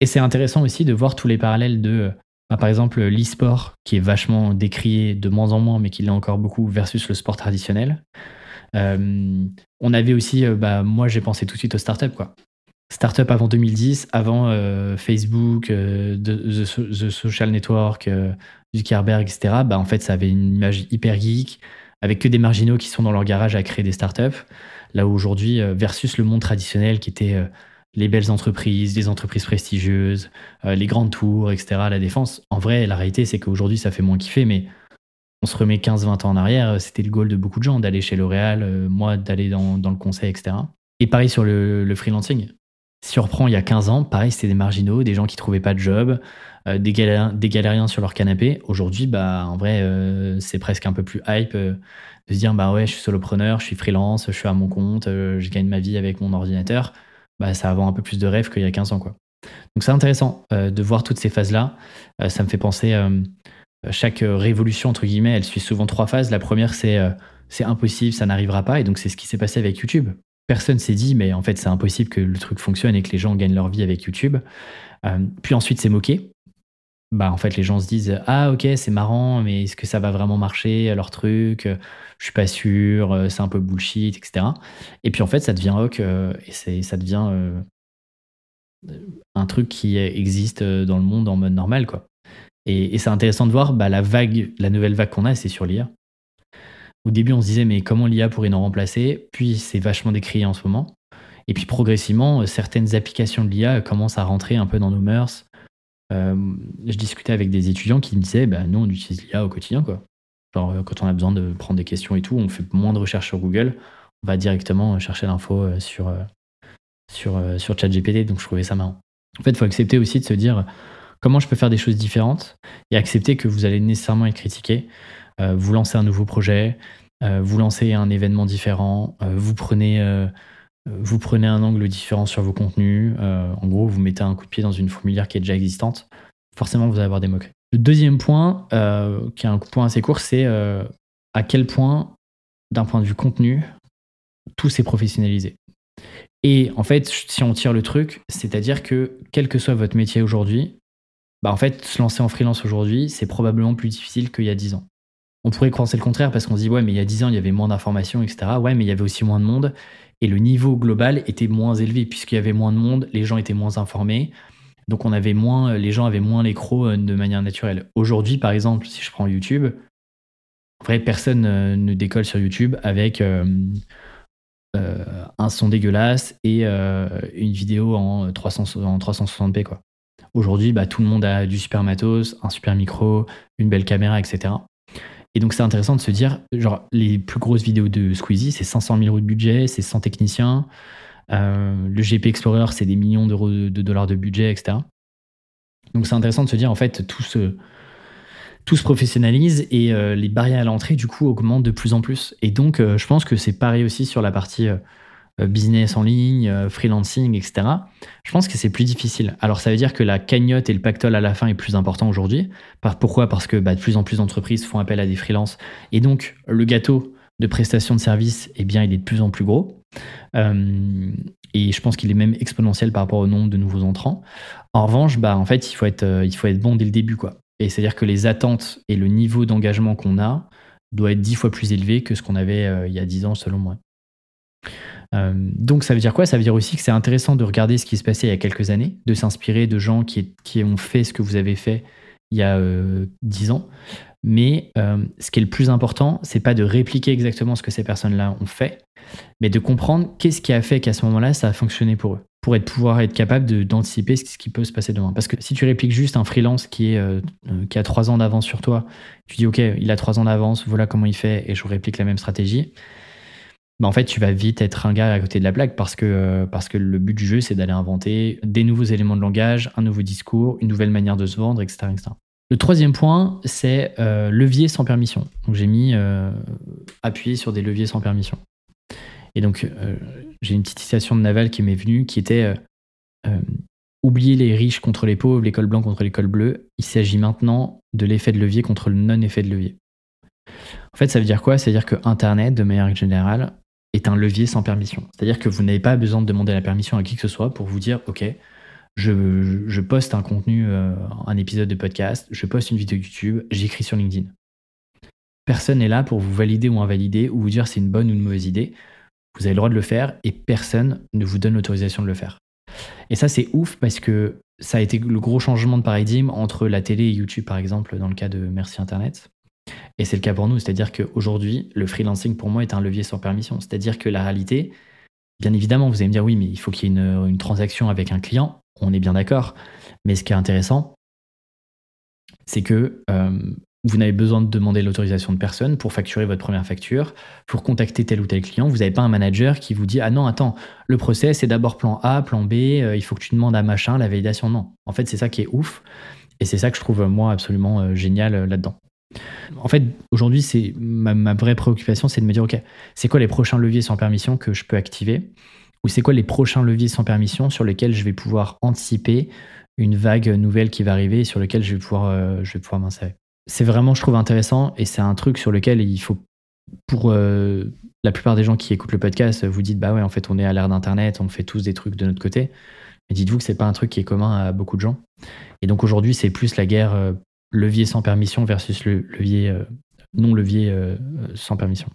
Et c'est intéressant aussi de voir tous les parallèles de, bah, par exemple, l'e-sport, qui est vachement décrié de moins en moins, mais qui l'est encore beaucoup, versus le sport traditionnel. Euh, on avait aussi, euh, bah, moi j'ai pensé tout de suite aux startups. Quoi. Startup avant 2010, avant Facebook, the, Social Network, Zuckerberg, etc. Bah, en fait, ça avait une image hyper geek avec que des marginaux qui sont dans leur garage à créer des startups. Là où aujourd'hui, euh, versus le monde traditionnel qui était euh, les belles entreprises, les entreprises prestigieuses, euh, les grandes tours, etc., la défense. En vrai, la réalité, c'est qu'aujourd'hui, ça fait moins kiffer, mais on se remet 15-20 ans en arrière, c'était le goal de beaucoup de gens d'aller chez L'Oréal, moi d'aller dans, le conseil, etc. Et pareil sur le, le freelancing. Si on reprend il y a 15 ans, pareil, c'était des marginaux, des gens qui trouvaient pas de job, euh, des, galériens, sur leur canapé. Aujourd'hui, bah, en vrai, euh, c'est presque un peu plus hype euh, de se dire bah ouais, je suis solopreneur, je suis freelance, je suis à mon compte, je gagne ma vie avec mon ordinateur. Bah, ça va un peu plus de rêve qu'il y a 15 ans. Quoi. Donc c'est intéressant de voir toutes ces phases-là. ça me fait penser, chaque révolution, entre guillemets, elle suit souvent trois phases. La première, c'est c'est impossible, ça n'arrivera pas. Et donc c'est ce qui s'est passé avec YouTube. Personne s'est dit, mais en fait c'est impossible que le truc fonctionne et que les gens gagnent leur vie avec YouTube. puis ensuite c'est moqué bah en fait les gens se disent ah ok c'est marrant mais est-ce que ça va vraiment marcher leur truc? Je suis pas sûr euh, c'est un peu bullshit etc et puis en fait ça devient rock euh, et ça devient euh, un truc qui existe dans le monde en mode normal quoi et, c'est intéressant de voir bah, la vague la nouvelle vague qu'on a c'est sur l'IA au début on se disait mais comment l'IA pourrait nous remplacer? Puis c'est vachement décrié en ce moment et puis progressivement certaines applications de l'IA commencent à rentrer un peu dans nos mœurs euh, je discutais avec des étudiants qui me disaient bah, nous, on utilise l'IA au quotidien. Quoi. Genre, euh, quand on a besoin de prendre des questions et tout, on fait moins de recherches sur Google, on va directement chercher l'info euh, sur, sur, sur ChatGPT. Donc, je trouvais ça marrant. En fait, il faut accepter aussi de se dire comment je peux faire des choses différentes et accepter que vous allez nécessairement être critiqué. vous lancez un nouveau projet, vous lancez un événement différent, vous prenez vous prenez un angle différent sur vos contenus. Euh, en gros, vous mettez un coup de pied dans une fourmilière qui est déjà existante. Forcément, vous allez avoir des moqueries. Le deuxième point, euh, qui est un point assez court, c'est euh, à quel point, d'un point de vue contenu, tout s'est professionnalisé. Et en fait, si on tire le truc, c'est-à-dire que quel que soit votre métier aujourd'hui, bah en fait, se lancer en freelance aujourd'hui, c'est probablement plus difficile qu'il y a 10 ans. On pourrait penser le contraire parce qu'on se dit, ouais, mais il y a 10 ans, il y avait moins d'informations, etc. Ouais, mais il y avait aussi moins de monde et le niveau global était moins élevé puisqu'il y avait moins de monde, les gens étaient moins informés. Donc on avait moins, les gens avaient moins les crocs euh, de manière naturelle. Aujourd'hui, par exemple, si je prends YouTube, en vrai, personne euh, ne décolle sur YouTube avec euh, un son dégueulasse et une vidéo en, 300, en 360p. Quoi. Aujourd'hui, bah, tout le monde a du super matos, un super micro, une belle caméra, etc. Et donc c'est intéressant de se dire, genre les plus grosses vidéos de Squeezie, c'est 500 000 euros de budget, c'est 100 techniciens. Euh, le GP Explorer, c'est des millions d'euros de, dollars de budget, etc. Donc c'est intéressant de se dire, en fait, tout se, tout se professionnalise et euh, les barrières à l'entrée, du coup, augmentent de plus en plus. Et donc, euh, je pense que c'est pareil aussi sur la partie business en ligne, euh, freelancing, etc. Je pense que c'est plus difficile. Alors ça veut dire que la cagnotte et le pactole à la fin est plus important aujourd'hui. Pourquoi? Parce que bah, de plus en plus d'entreprises font appel à des freelances. Et donc le gâteau de prestation de services, eh bien, il est de plus en plus gros. Euh, et je pense qu'il est même exponentiel par rapport au nombre de nouveaux entrants. En revanche, bah, en fait, il faut, être, il faut être bon dès le début. Quoi. Et c'est-à-dire que les attentes et le niveau d'engagement qu'on a doit être dix fois plus élevé que ce qu'on avait il y a dix ans, selon moi. Euh, donc ça veut dire quoi? Ça veut dire aussi que c'est intéressant de regarder ce qui se passait il y a quelques années, de s'inspirer de gens qui, ont fait ce que vous avez fait il y a euh, dix ans. Mais euh, ce qui est le plus important, c'est pas de répliquer exactement ce que ces personnes-là ont fait, mais de comprendre qu'est-ce qui a fait qu'à ce moment-là, ça a fonctionné pour eux, pour être, pouvoir être capable d'anticiper ce qui peut se passer demain. Parce que si tu répliques juste un freelance qui, est, qui a trois ans d'avance sur toi, tu dis, OK, il a trois ans d'avance, voilà comment il fait, et je réplique la même stratégie, bah, en fait, tu vas vite être un gars à côté de la plaque parce que, euh, parce que le but du jeu, c'est d'aller inventer des nouveaux éléments de langage, un nouveau discours, une nouvelle manière de se vendre, etc. Le troisième point, c'est euh, levier sans permission. Donc j'ai mis euh, appuyer sur des leviers sans permission. Et donc j'ai une petite citation de Naval qui m'est venue qui était oublier les riches contre les pauvres, l'école blanc contre l'école bleue. Il s'agit maintenant de l'effet de levier contre le non-effet de levier. En fait, ça veut dire quoi? Ça veut dire que Internet, de manière générale, est un levier sans permission. C'est-à-dire que vous n'avez pas besoin de demander la permission à qui que ce soit pour vous dire, OK, je, poste un contenu, euh, un épisode de podcast, je poste une vidéo YouTube, j'écris sur LinkedIn. Personne n'est là pour vous valider ou invalider ou vous dire c'est une bonne ou une mauvaise idée. Vous avez le droit de le faire et personne ne vous donne l'autorisation de le faire. Et ça, c'est ouf parce que ça a été le gros changement de paradigme entre la télé et YouTube, par exemple, dans le cas de Merci Internet. Et c'est le cas pour nous, c'est-à-dire qu'aujourd'hui, le freelancing pour moi est un levier sans permission. C'est-à-dire que la réalité, bien évidemment, vous allez me dire oui, mais il faut qu'il y ait une, transaction avec un client, on est bien d'accord. Mais ce qui est intéressant, c'est que euh, vous n'avez besoin de demander l'autorisation de personne pour facturer votre première facture, pour contacter tel ou tel client. Vous n'avez pas un manager qui vous dit Ah non, attends, le procès, c'est d'abord plan A, plan B, euh, il faut que tu demandes à machin la validation. Non. En fait, c'est ça qui est ouf. Et c'est ça que je trouve, moi, absolument euh, génial là-dedans. En fait, aujourd'hui, c'est ma, vraie préoccupation, c'est de me dire, OK, c'est quoi les prochains leviers sans permission que je peux activer ou c'est quoi les prochains leviers sans permission sur lesquels je vais pouvoir anticiper une vague nouvelle qui va arriver et sur lequel je vais pouvoir, euh, m'insérer. C'est vraiment, je trouve, intéressant et c'est un truc sur lequel il faut, pour euh, la plupart des gens qui écoutent le podcast, vous dites, bah ouais, en fait, on est à l'ère d'Internet, on fait tous des trucs de notre côté. Mais dites-vous que c'est pas un truc qui est commun à beaucoup de gens. Et donc aujourd'hui, c'est plus la guerre euh, levier sans permission versus le levier non levier sans permission.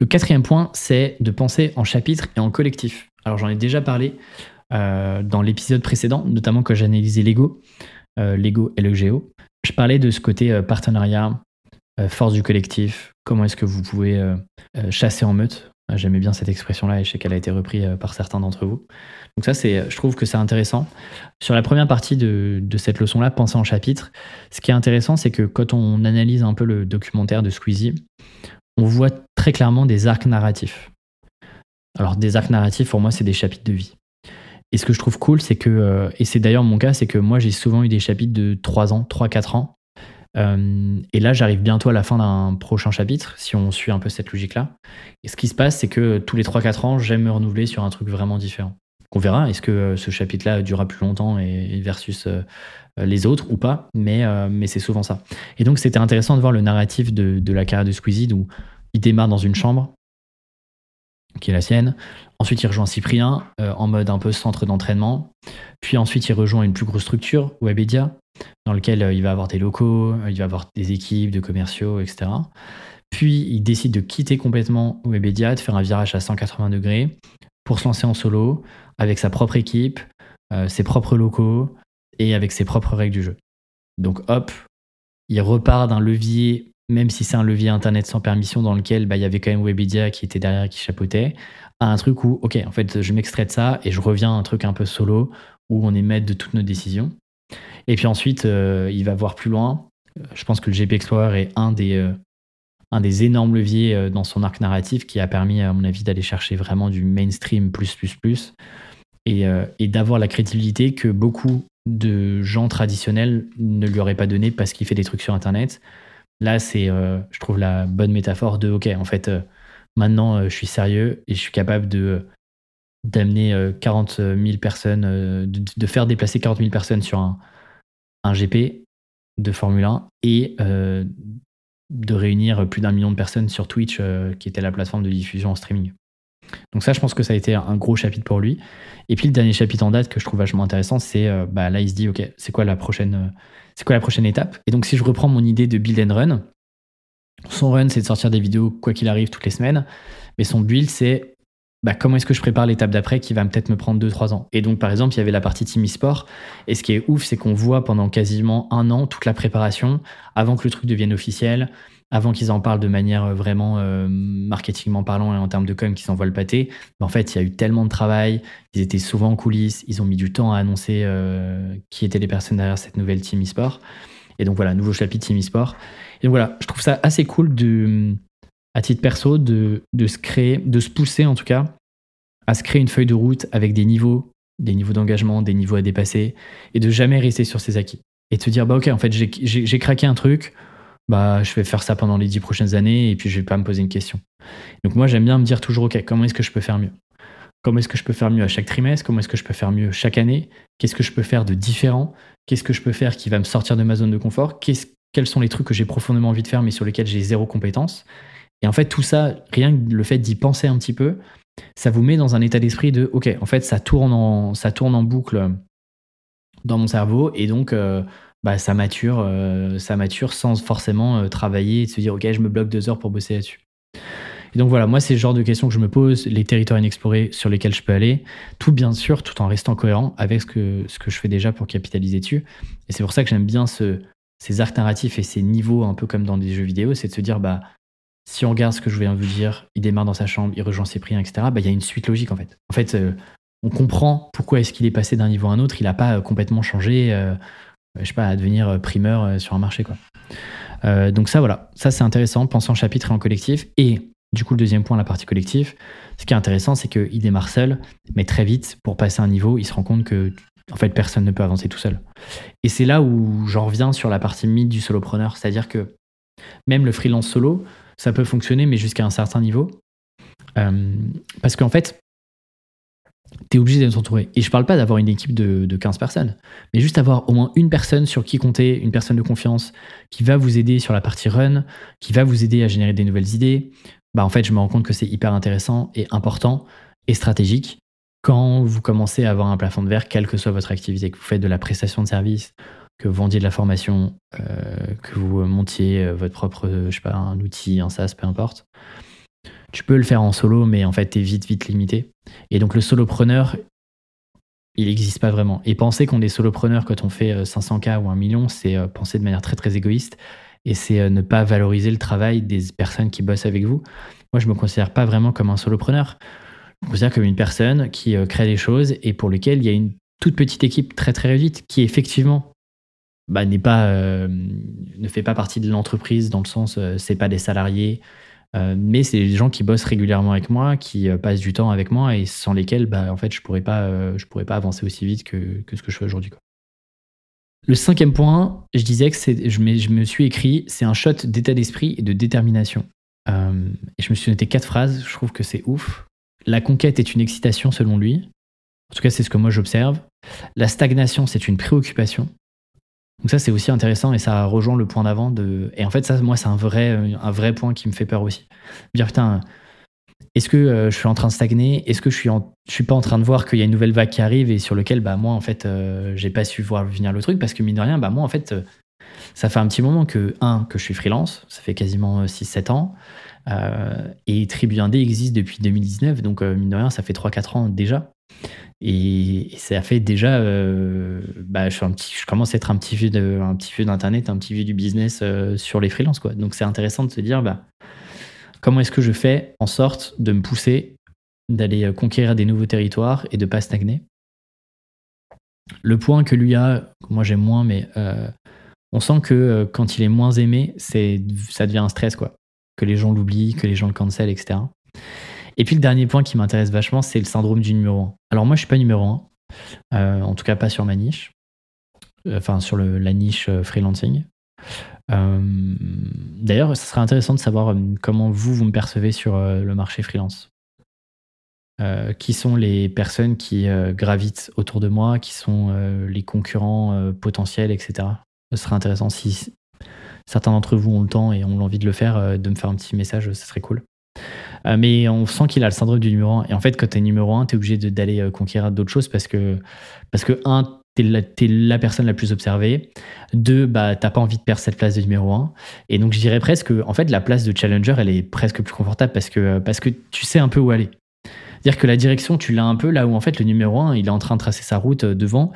Le quatrième point, c'est de penser en chapitre et en collectif. Alors j'en ai déjà parlé euh, dans l'épisode précédent, notamment quand j'analysais Lego, euh, Lego et le Géo. Je parlais de ce côté euh, partenariat, force du collectif, comment est-ce que vous pouvez chasser en meute. J'aimais bien cette expression-là et je sais qu'elle a été reprise par certains d'entre vous. Donc ça, c'est, je trouve que c'est intéressant. Sur la première partie de, de cette leçon-là, penser en chapitre, ce qui est intéressant, c'est que quand on analyse un peu le documentaire de Squeezie, on voit très clairement des arcs narratifs. Alors des arcs narratifs, pour moi, c'est des chapitres de vie. Et ce que je trouve cool, c'est que, euh, et c'est d'ailleurs mon cas, c'est que moi j'ai souvent eu des chapitres de 3 ans, 3-4 ans. Euh, et là, j'arrive bientôt à la fin d'un prochain chapitre, si on suit un peu cette logique-là. Et ce qui se passe, c'est que tous les 3-4 ans, j'aime me renouveler sur un truc vraiment différent. On verra, est-ce que euh, ce chapitre-là durera plus longtemps et, versus les autres ou pas, mais, c'est souvent ça. Et donc, c'était intéressant de voir le narratif de, la carrière de Squeezie, où il démarre dans une chambre, qui est la sienne. Ensuite, il rejoint Cyprien euh, en mode un peu centre d'entraînement. Puis ensuite, il rejoint une plus grosse structure, Webedia, dans laquelle euh, il va avoir des locaux, euh, il va avoir des équipes de commerciaux, etc. Puis, il décide de quitter complètement Webedia, de faire un virage à 180 degrés pour se lancer en solo avec sa propre équipe, ses propres locaux et avec ses propres règles du jeu. Donc, hop, il repart d'un levier même si c'est un levier Internet sans permission dans lequel bah, il y avait quand même Webedia qui était derrière, qui chapeautait, à un truc où, ok, en fait, je m'extrais de ça et je reviens à un truc un peu solo où on est maître de toutes nos décisions. Et puis ensuite, euh, il va voir plus loin. Je pense que le GP Explorer est un des, euh, un des énormes leviers euh, dans son arc narratif qui a permis, à mon avis, d'aller chercher vraiment du mainstream plus, plus, plus. Et, et d'avoir la crédibilité que beaucoup de gens traditionnels ne lui auraient pas donné parce qu'il fait des trucs sur Internet Là, c'est, je trouve, la bonne métaphore de, OK, en fait, maintenant, je suis sérieux et je suis capable de d'amener 40 000 personnes, de, faire déplacer 40 000 personnes sur un, un GP de Formule 1 et de réunir plus d'un million de personnes sur Twitch, qui était la plateforme de diffusion en streaming. Donc ça, je pense que ça a été un gros chapitre pour lui. Et puis le dernier chapitre en date que je trouve vachement intéressant, c'est bah, là, il se dit, OK, c'est quoi la prochaine c'est quoi la prochaine étape? Et donc, si je reprends mon idée de build and run, son run, c'est de sortir des vidéos quoi qu'il arrive toutes les semaines. Mais son build, c'est bah, comment est-ce que je prépare l'étape d'après qui va peut-être me prendre 2-3 ans? Et donc, par exemple, il y avait la partie Team eSport. Et ce qui est ouf, c'est qu'on voit pendant quasiment un an toute la préparation avant que le truc devienne officiel, avant qu'ils en parlent de manière euh, vraiment euh, marketingment parlant et en termes de com, qu'ils envoient le pâté, en fait, il y a eu tellement de travail, ils étaient souvent en coulisses, ils ont mis du temps à annoncer euh, qui étaient les personnes derrière cette nouvelle team e-sport. Et donc voilà, nouveau chapitre team e-sport. Et donc voilà, je trouve ça assez cool de, à titre perso, de, se créer, de se pousser en tout cas, à se créer une feuille de route avec des niveaux, des niveaux d'engagement, des niveaux à dépasser, et de jamais rester sur ses acquis. Et de se dire, bah ok, en fait, j'ai craqué un truc, bah, je vais faire ça pendant les dix prochaines années et puis je vais pas me poser une question. Donc moi, j'aime bien me dire toujours, OK, comment est-ce que je peux faire mieux? Comment est-ce que je peux faire mieux à chaque trimestre? Comment est-ce que je peux faire mieux chaque année? Qu'est-ce que je peux faire de différent? Qu'est-ce que je peux faire qui va me sortir de ma zone de confort? Quels sont les trucs que j'ai profondément envie de faire mais sur lesquels j'ai zéro compétence? Et en fait, tout ça, rien que le fait d'y penser un petit peu, ça vous met dans un état d'esprit de, OK, en fait, ça tourne en, ça tourne en boucle dans mon cerveau et donc... Euh, bah, ça mature, euh, ça mature sans forcément euh, travailler et se dire ok, je me bloque deux heures pour bosser là-dessus. Et donc voilà, moi c'est le genre de questions que je me pose, les territoires inexplorés sur lesquels je peux aller, tout bien sûr, tout en restant cohérent avec ce que, ce que je fais déjà pour capitaliser dessus. Et c'est pour ça que j'aime bien ce, ces arcs narratifs et ces niveaux un peu comme dans des jeux vidéo, c'est de se dire bah si on regarde ce que je viens de vous dire, il démarre dans sa chambre, il rejoint ses priens, etc. Bah il y a une suite logique en fait. En fait, euh, on comprend pourquoi est-ce qu'il est passé d'un niveau à un autre. Il n'a pas complètement changé je sais pas, à devenir euh, primeur euh, sur un marché. Quoi. Euh, donc ça, voilà, ça c'est intéressant, penser en chapitre et en collectif. Et du coup, le deuxième point, la partie collective, ce qui est intéressant, c'est qu'il démarre seul, mais très vite, pour passer un niveau, il se rend compte que en fait, personne ne peut avancer tout seul. Et c'est là où j'en reviens sur la partie mythe du solopreneur, c'est-à-dire que même le freelance solo, ça peut fonctionner, mais jusqu'à un certain niveau. parce qu'en fait, tu es obligé de t'entourer. Et je parle pas d'avoir une équipe de, de, 15 personnes, mais juste avoir au moins une personne sur qui compter, une personne de confiance, qui va vous aider sur la partie run, qui va vous aider à générer des nouvelles idées. Bah en fait, je me rends compte que c'est hyper intéressant et important et stratégique quand vous commencez à avoir un plafond de verre, quelle que soit votre activité, que vous faites de la prestation de service, que vous vendiez de la formation, euh, que vous montiez euh, votre propre, je sais pas, un outil, un SaaS, peu importe. Tu peux le faire en solo, mais en fait, tu es vite, vite limité. Et donc, le solopreneur, il n'existe pas vraiment. Et penser qu'on est solopreneur quand on fait 500K euh, ou 1 million, c'est penser de manière très, très égoïste. Et c'est ne pas valoriser le travail des personnes qui bossent avec vous. Moi, je ne me considère pas vraiment comme un solopreneur. Je me considère comme une personne qui crée des choses et pour lesquelles il y a une toute petite équipe très, très réduite qui, effectivement, bah, euh, ne fait pas partie de l'entreprise dans le sens, euh, c'est pas des salariés, euh, mais c'est des gens qui bossent régulièrement avec moi, qui passent du temps avec moi et sans lesquels, bah, en fait, je pourrais pas, je pourrais pas avancer aussi vite que, que ce que je fais aujourd'hui. Le cinquième point, je disais que je, je, me suis écrit, c'est un shot d'état d'esprit et de détermination. et je me suis noté quatre phrases. Je trouve que c'est ouf. La conquête est une excitation selon lui. En tout cas, c'est ce que moi j'observe. La stagnation, c'est une préoccupation. Donc ça, c'est aussi intéressant et ça rejoint le point d'avant. De... Et en fait, ça, moi, c'est un vrai, point qui me fait peur aussi. Dire, putain, est-ce que euh, je suis en train de stagner? Est-ce que je suis, je suis pas en train de voir qu'il y a une nouvelle vague qui arrive et sur lequel, bah, moi, en fait, euh, j'ai pas su voir venir le truc? Parce que, mine de rien, bah, moi, en fait, euh, ça fait un petit moment que, un, que je suis freelance, ça fait quasiment 6-7 ans. Et Tribu 1D existe depuis 2019, donc mine de rien, ça fait 3-4 ans déjà. Et, ça fait déjà, euh, bah, je, commence à être un petit vieux, d'internet, un petit vieux du business euh, sur les freelances, quoi. Donc c'est intéressant de se dire, bah, comment est-ce que je fais en sorte de me pousser, d'aller euh, conquérir des nouveaux territoires et de pas stagner. Le point que lui a, moi j'aime moins, mais on sent que quand il est moins aimé, ça devient un stress, quoi. Que les gens l'oublient, que les gens le cancel, etc. Et puis le dernier point qui m'intéresse vachement, c'est le syndrome du numéro 1. Alors moi, je suis pas numéro 1, euh, en tout cas pas sur ma niche, euh, enfin sur la niche euh, freelancing. D'ailleurs, ce serait intéressant de savoir comment vous, vous me percevez sur le marché freelance. qui sont les personnes qui gravitent autour de moi, qui sont les concurrents potentiels, etc. Ce serait intéressant si certains d'entre vous ont le temps et ont l'envie de le faire, de me faire un petit message, ce serait cool. Euh, mais on sent qu'il a le syndrome du numéro 1. Et en fait, quand tu numéro 1, tu es obligé d'aller euh, conquérir d'autres choses parce que, parce que un, tu es, la personne la plus observée. Deux, bah, t'as pas envie de perdre cette place de numéro 1. Et donc, je dirais presque, en fait, la place de challenger, elle est presque plus confortable parce que, parce tu sais un peu où aller. C'est-à-dire que la direction, tu l'as un peu là où en fait le numéro 1, il est en train de tracer sa route euh, devant.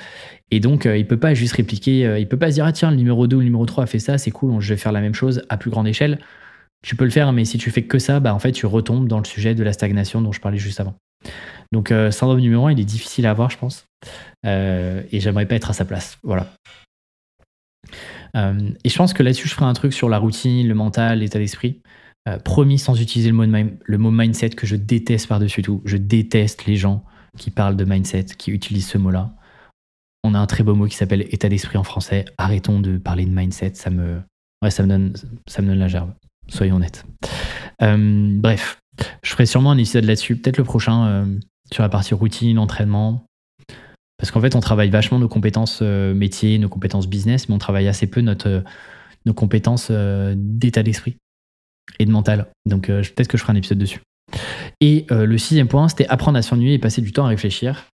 Et donc, il peut pas juste répliquer, il peut pas se dire, ah tiens, le numéro 2 ou le numéro 3 a fait ça, c'est cool, je vais faire la même chose à plus grande échelle tu peux le faire, mais si tu fais que ça, bah, en fait, tu retombes dans le sujet de la stagnation dont je parlais juste avant. Donc, euh, syndrome numéro 1, il est difficile à avoir, je pense. Euh, et j'aimerais pas être à sa place. Voilà. Euh, et je pense que là-dessus, je ferai un truc sur la routine, le mental, l'état d'esprit. promis, sans utiliser le mot, le mot mindset que je déteste par-dessus tout. Je déteste les gens qui parlent de mindset, qui utilisent ce mot-là. On a un très beau mot qui s'appelle état d'esprit en français. Arrêtons de parler de mindset. Ça me, donne, la gerbe soyons honnêtes. Euh, bref, je ferai sûrement un épisode là-dessus, peut-être le prochain, euh, sur la partie routine, entraînement. Parce qu'en fait, on travaille vachement nos compétences euh, métiers, nos compétences business, mais on travaille assez peu notre, nos compétences d'état d'esprit et de mental. Donc peut-être que je ferai un épisode dessus. Et le sixième point, c'était apprendre à s'ennuyer et passer du temps à réfléchir.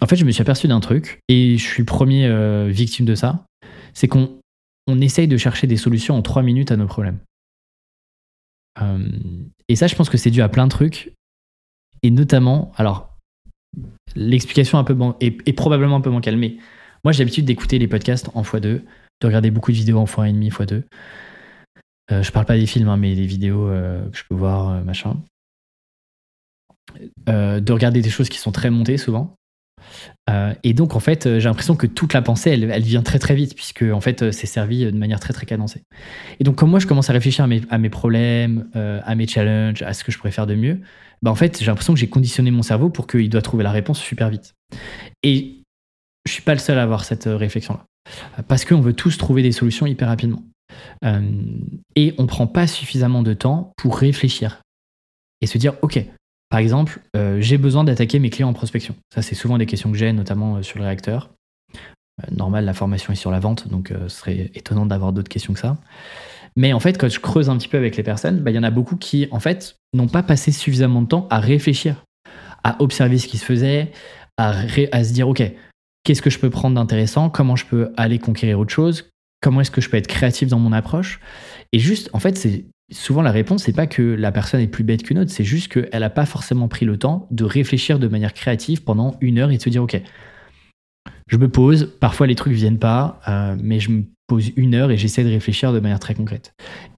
En fait, je me suis aperçu d'un truc, et je suis premier victime de ça, c'est qu'on on essaye de chercher des solutions en trois minutes à nos problèmes. Euh, et ça, je pense que c'est dû à plein de trucs. Et notamment, alors, l'explication est, probablement un peu bancale, mais moi j'ai l'habitude d'écouter les podcasts en x2, de regarder beaucoup de vidéos en x1,5, x2. Euh, je parle pas des films, hein, mais des vidéos euh, que je peux voir, machin. de regarder des choses qui sont très montées souvent. Euh, et donc, en fait, euh, j'ai l'impression que toute la pensée, elle, vient très très vite, puisque en fait, euh, c'est servi de manière très très cadencée. Et donc, comme moi, je commence à réfléchir à mes, problèmes, à mes challenges, à ce que je pourrais faire de mieux, bah, en fait, j'ai l'impression que j'ai conditionné mon cerveau pour qu'il doit trouver la réponse super vite. Et je suis pas le seul à avoir cette réflexion-là. Parce qu'on veut tous trouver des solutions hyper rapidement. et on prend pas suffisamment de temps pour réfléchir et se dire, ok, par exemple, j'ai besoin d'attaquer mes clients en prospection. Ça, c'est souvent des questions que j'ai, notamment sur le réacteur. normal, la formation est sur la vente, donc ce serait étonnant d'avoir d'autres questions que ça. Mais en fait, quand je creuse un petit peu avec les personnes, bah, il y en a beaucoup qui, en fait, n'ont pas passé suffisamment de temps à réfléchir, à observer ce qui se faisait, à, se dire, OK, qu'est-ce que je peux prendre d'intéressant? Comment je peux aller conquérir autre chose? Comment est-ce que je peux être créatif dans mon approche? Et juste, en fait, c'est souvent la réponse, c'est pas que la personne est plus bête qu'une autre, c'est juste qu'elle n'a pas forcément pris le temps de réfléchir de manière créative pendant une heure et de se dire, OK, je me pose, parfois les trucs viennent pas, euh, mais je me pose une heure et j'essaie de réfléchir de manière très concrète.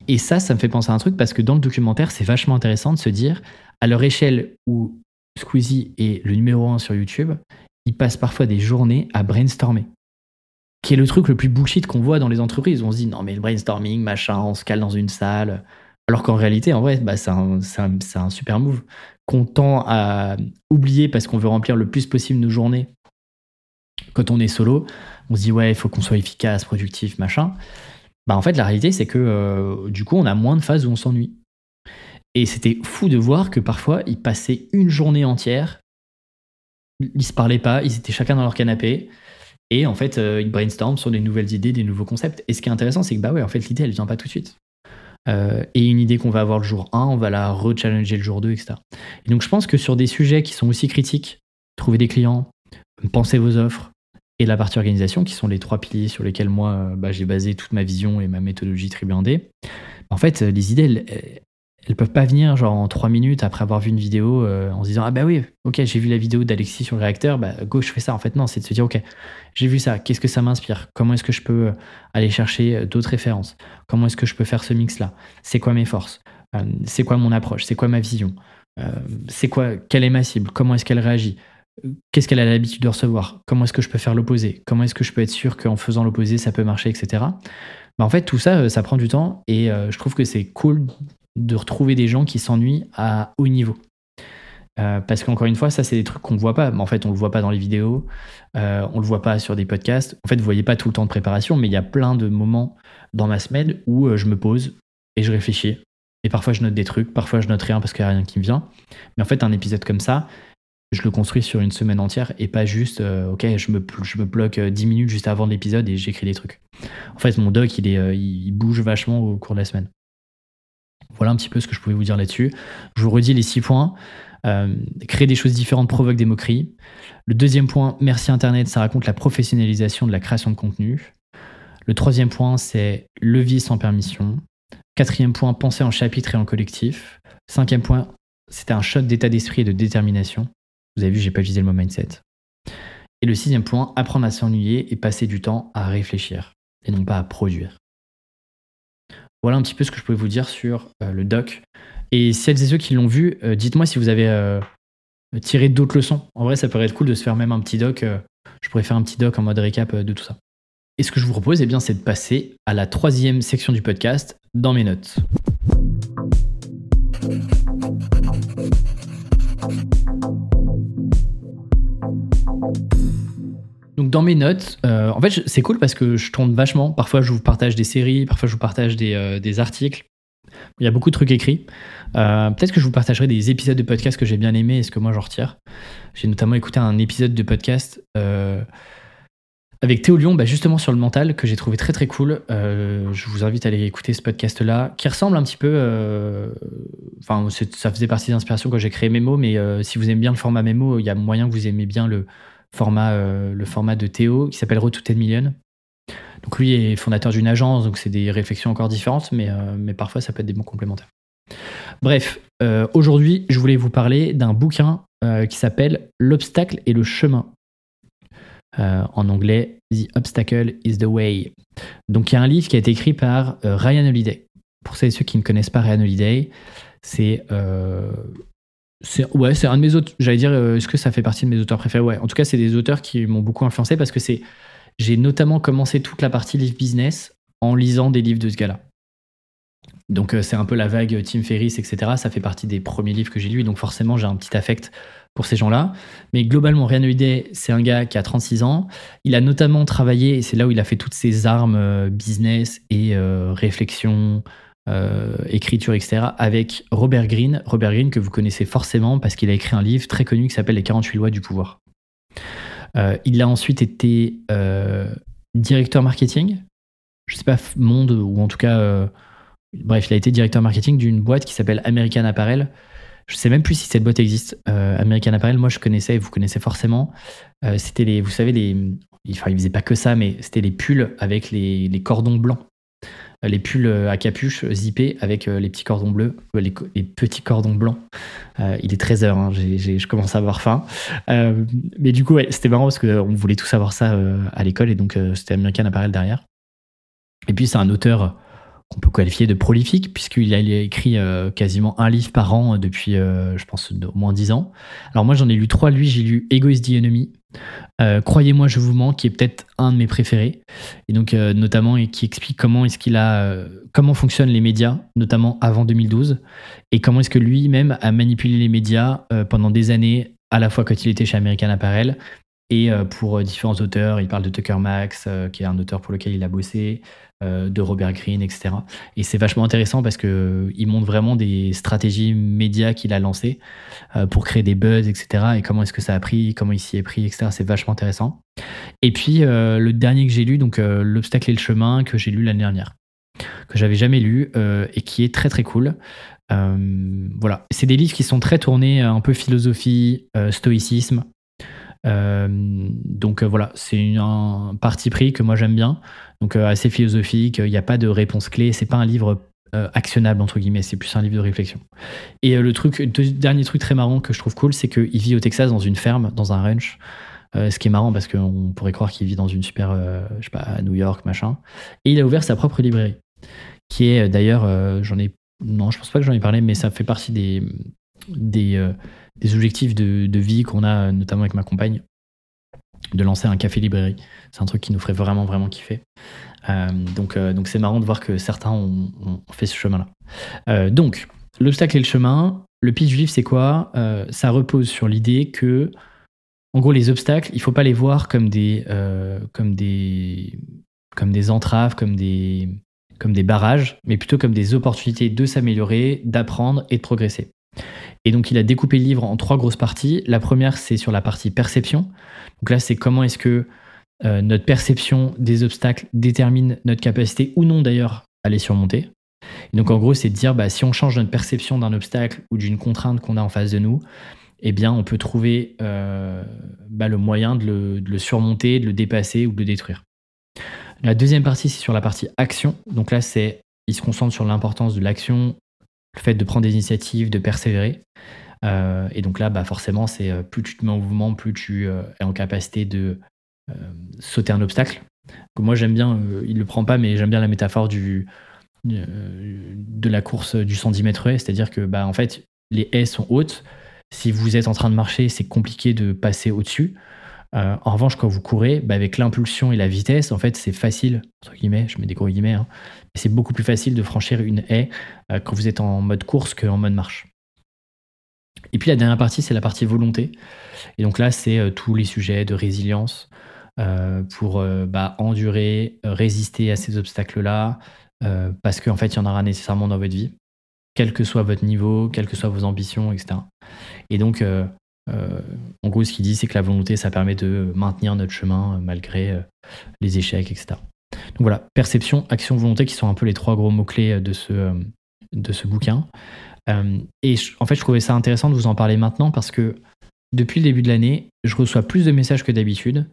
Et ça, ça me fait penser à un truc parce que dans le documentaire, c'est vachement intéressant de se dire, à leur échelle où Squeezie est le numéro un sur YouTube, ils passent parfois des journées à brainstormer. Qui est le truc le plus bullshit qu'on voit dans les entreprises. On se dit, non, mais le brainstorming, machin, on se cale dans une salle. Alors qu'en réalité, en vrai, bah, c'est un, un, super move qu'on tend à oublier parce qu'on veut remplir le plus possible nos journées quand on est solo, on se dit ouais, il faut qu'on soit efficace, productif, machin. Bah en fait, la réalité, c'est que euh, du coup, on a moins de phases où on s'ennuie. Et c'était fou de voir que parfois, ils passaient une journée entière, ils se parlaient pas, ils étaient chacun dans leur canapé, et en fait, euh, ils brainstorment sur des nouvelles idées, des nouveaux concepts. Et ce qui est intéressant, c'est que bah ouais, en fait, l'idée, elle vient pas tout de suite. Euh, et une idée qu'on va avoir le jour 1, on va la rechallenger le jour 2, etc. Et donc, je pense que sur des sujets qui sont aussi critiques, trouver des clients, penser vos offres, et la partie organisation, qui sont les trois piliers sur lesquels moi euh, bah, j'ai basé toute ma vision et ma méthodologie tribu En fait, les idées, elles, elles, peuvent pas venir genre en trois minutes après avoir vu une vidéo euh, en se disant ah bah oui, ok, j'ai vu la vidéo d'Alexis sur le réacteur, bah go, je fais ça. En fait, non, c'est de se dire ok, j'ai vu ça, qu'est-ce que ça m'inspire? Comment est-ce que je peux aller chercher d'autres références? Comment est-ce que je peux faire ce mix-là? C'est quoi mes forces? C'est quoi mon approche? C'est quoi ma vision? C'est quoi Quelle est ma cible? Comment est-ce qu'elle réagit? Qu'est-ce qu'elle a l'habitude de recevoir? Comment est-ce que je peux faire l'opposé? Comment est-ce que je peux être sûr qu'en faisant l'opposé, ça peut marcher, etc. Bah, en fait, tout ça, euh, ça prend du temps et euh, je trouve que c'est cool de retrouver des gens qui s'ennuient à haut niveau. Euh, parce qu'encore une fois, ça, c'est des trucs qu'on ne voit pas. Mais en fait, on ne le voit pas dans les vidéos, on ne le voit pas sur des podcasts. En fait, vous ne voyez pas tout le temps de préparation, mais il y a plein de moments dans ma semaine où je me pose et je réfléchis. Et parfois, je note des trucs, parfois, je note rien parce qu'il n'y a rien qui me vient. Mais en fait, un épisode comme ça, je le construis sur une semaine entière et pas juste, euh, ok, je me, je me bloque 10 euh, minutes juste avant l'épisode et j'écris des trucs. En fait, mon doc, euh, il bouge vachement au cours de la semaine. Voilà un petit peu ce que je pouvais vous dire là-dessus. Je vous redis les six points. créer des choses différentes provoque des moqueries. Le deuxième point, merci Internet, ça raconte la professionnalisation de la création de contenu. Le troisième point, c'est levier sans permission. Quatrième point, penser en chapitre et en collectif. Cinquième point, c'était un shot d'état d'esprit et de détermination. Vous avez vu, j'ai pas utilisé le mot mindset. Et le sixième point, apprendre à s'ennuyer et passer du temps à réfléchir et non pas à produire. Voilà un petit peu ce que je pouvais vous dire sur euh, le doc. Et celles et ceux qui l'ont vu, euh, dites-moi si vous avez euh, tiré d'autres leçons. En vrai, ça pourrait être cool de se faire même un petit doc. je pourrais faire un petit doc en mode récap de tout ça. Et ce que je vous propose, eh c'est de passer à la troisième section du podcast dans mes notes. Donc dans mes notes, euh, en fait c'est cool parce que je tourne vachement. Parfois je vous partage des séries, parfois je vous partage des, euh, articles. Il y a beaucoup de trucs écrits. Euh, peut-être que je vous partagerai des épisodes de podcast que j'ai bien aimés et ce que moi j'en retire. J'ai notamment écouté un épisode de podcast avec Théo Lyon, bah, justement sur le mental, que j'ai trouvé très très cool. je vous invite à aller écouter ce podcast-là, qui ressemble un petit peu. Enfin, ça faisait partie d'inspiration quand j'ai créé Memo, mais si vous aimez bien le format Memo, il y a moyen que vous aimez bien le, format, euh, le format de Théo qui s'appelle Road to Million. Donc lui est fondateur d'une agence, donc c'est des réflexions encore différentes, mais, euh, mais parfois ça peut être des bons complémentaires. Bref, euh, aujourd'hui je voulais vous parler d'un bouquin qui s'appelle L'obstacle et le chemin. en anglais, The Obstacle is the Way. Donc il y a un livre qui a été écrit par Ryan Holiday. Pour ceux et ceux qui ne connaissent pas Ryan Holiday, c'est ouais, c'est un de mes auteurs. J'allais dire, euh, est-ce que ça fait partie de mes auteurs préférés? Ouais. En tout cas, c'est des auteurs qui m'ont beaucoup influencé parce que c'est. J'ai notamment commencé toute la partie livre business en lisant des livres de ce gars-là. Donc euh, c'est un peu la vague Tim Ferriss, etc. Ça fait partie des premiers livres que j'ai lus, donc forcément j'ai un petit affect pour ces gens-là. Mais globalement, Day, c'est un gars qui a 36 ans. Il a notamment travaillé, et c'est là où il a fait toutes ses armes euh, business et euh, réflexion, euh, écriture, etc., avec Robert Greene. Robert Greene, que vous connaissez forcément parce qu'il a écrit un livre très connu qui s'appelle Les 48 lois du pouvoir. il a ensuite été directeur marketing. Je sais pas, monde, ou en tout cas, bref, il a été directeur marketing d'une boîte qui s'appelle American Apparel je sais même plus si cette boîte existe. Euh, American Apparel, moi je connaissais, vous connaissez forcément. Euh, c'était les, vous savez, les, enfin ils faisaient pas que ça, mais c'était les pulls avec les, cordons blancs. Euh, les pulls à capuche zippés avec les petits cordons bleus, les, petits cordons blancs. il est 13h, hein, je commence à avoir faim. mais du coup, c'était marrant parce qu'on voulait tous savoir ça à l'école et donc c'était American Apparel derrière. Et puis c'est un auteur qu'on peut qualifier de prolifique, puisqu'il a écrit euh, quasiment un livre par an depuis, euh, je pense, au moins dix ans. Alors moi, j'en ai lu trois. Lui, j'ai lu Egoist the Enemy. Euh, Croyez-moi, je vous mens, qui est peut-être un de mes préférés, et donc notamment et qui explique comment est-ce qu'il a, comment fonctionnent les médias, notamment avant 2012, et comment est-ce que lui-même a manipulé les médias pendant des années, à la fois quand il était chez American Apparel, et pour différents auteurs, il parle de Tucker Max, qui est un auteur pour lequel il a bossé, euh, de Robert Greene, etc. Et c'est vachement intéressant parce que euh, montre vraiment des stratégies médias qu'il a lancées euh, pour créer des buzz, etc. Et comment est-ce que ça a pris, comment il s'y est pris, etc. C'est vachement intéressant. Et puis le dernier que j'ai lu, donc l'obstacle et le chemin, que j'ai lu l'année dernière, que j'avais jamais lu et qui est très très cool. voilà, c'est des livres qui sont très tournés un peu philosophie, stoïcisme. Donc voilà, c'est un parti pris que moi j'aime bien. Donc euh, assez philosophique, il n'y a pas de réponse clé, c'est pas un livre euh, actionnable entre guillemets, c'est plus un livre de réflexion. Et euh, le truc, dernier truc très marrant que je trouve cool, c'est qu'il vit au Texas dans une ferme, dans un ranch. ce qui est marrant parce qu'on pourrait croire qu'il vit dans une super, je sais pas, à New York, machin. Et il a ouvert sa propre librairie, qui est d'ailleurs, j'en ai, non, je pense pas que j'en ai parlé, mais ça fait partie des, des, des objectifs de, vie qu'on a, notamment avec ma compagne de lancer un café librairie. C'est un truc qui nous ferait vraiment, vraiment kiffer. Euh, donc, euh, donc c'est marrant de voir que certains ont, fait ce chemin-là. Euh, donc, l'obstacle et le chemin. Le pitch livre, c'est quoi? Ça repose sur l'idée que, en gros, les obstacles, il faut pas les voir comme des, comme des, comme des entraves, comme des, comme des barrages, mais plutôt comme des opportunités de s'améliorer, d'apprendre et de progresser. Et donc, il a découpé le livre en trois grosses parties. La première, c'est sur la partie perception. Donc là, c'est comment est-ce que euh, notre perception des obstacles détermine notre capacité ou non d'ailleurs à les surmonter. Et donc en gros, c'est de dire bah, si on change notre perception d'un obstacle ou d'une contrainte qu'on a en face de nous, eh bien on peut trouver euh, bah, le moyen de le, de le, surmonter, de le dépasser ou de le détruire. La deuxième partie, c'est sur la partie action. Donc là, c'est il se concentre sur l'importance de l'action, le fait de prendre des initiatives, de persévérer. Euh, et donc là, bah forcément, c'est euh, plus tu te mets en mouvement, plus tu euh, es en capacité de sauter un obstacle. moi, j'aime bien, il le prend pas, mais j'aime bien la métaphore du, de la course du 110 mètres haies, c'est-à-dire que bah, en fait, les haies sont hautes. Si vous êtes en train de marcher, c'est compliqué de passer au-dessus. En revanche, quand vous courez, bah, avec l'impulsion et la vitesse, en fait, c'est facile, entre guillemets, je mets des gros guillemets, hein, c'est beaucoup plus facile de franchir une haie quand vous êtes en mode course qu'en mode marche. Et puis la dernière partie, c'est la partie volonté. Et donc là, c'est euh, tous les sujets de résilience euh, pour euh, bah, endurer, résister à ces obstacles-là, parce qu'en fait, il y en aura nécessairement dans votre vie, quel que soit votre niveau, quelles que soient vos ambitions, etc. Et donc, en gros, ce qu'il dit, c'est que la volonté, ça permet de maintenir notre chemin malgré les échecs, etc. Donc voilà, perception, action, volonté, qui sont un peu les trois gros mots-clés de ce, de ce bouquin. Euh, et en fait, je trouvais ça intéressant de vous en parler maintenant parce que depuis le début de l'année, je reçois plus de messages que d'habitude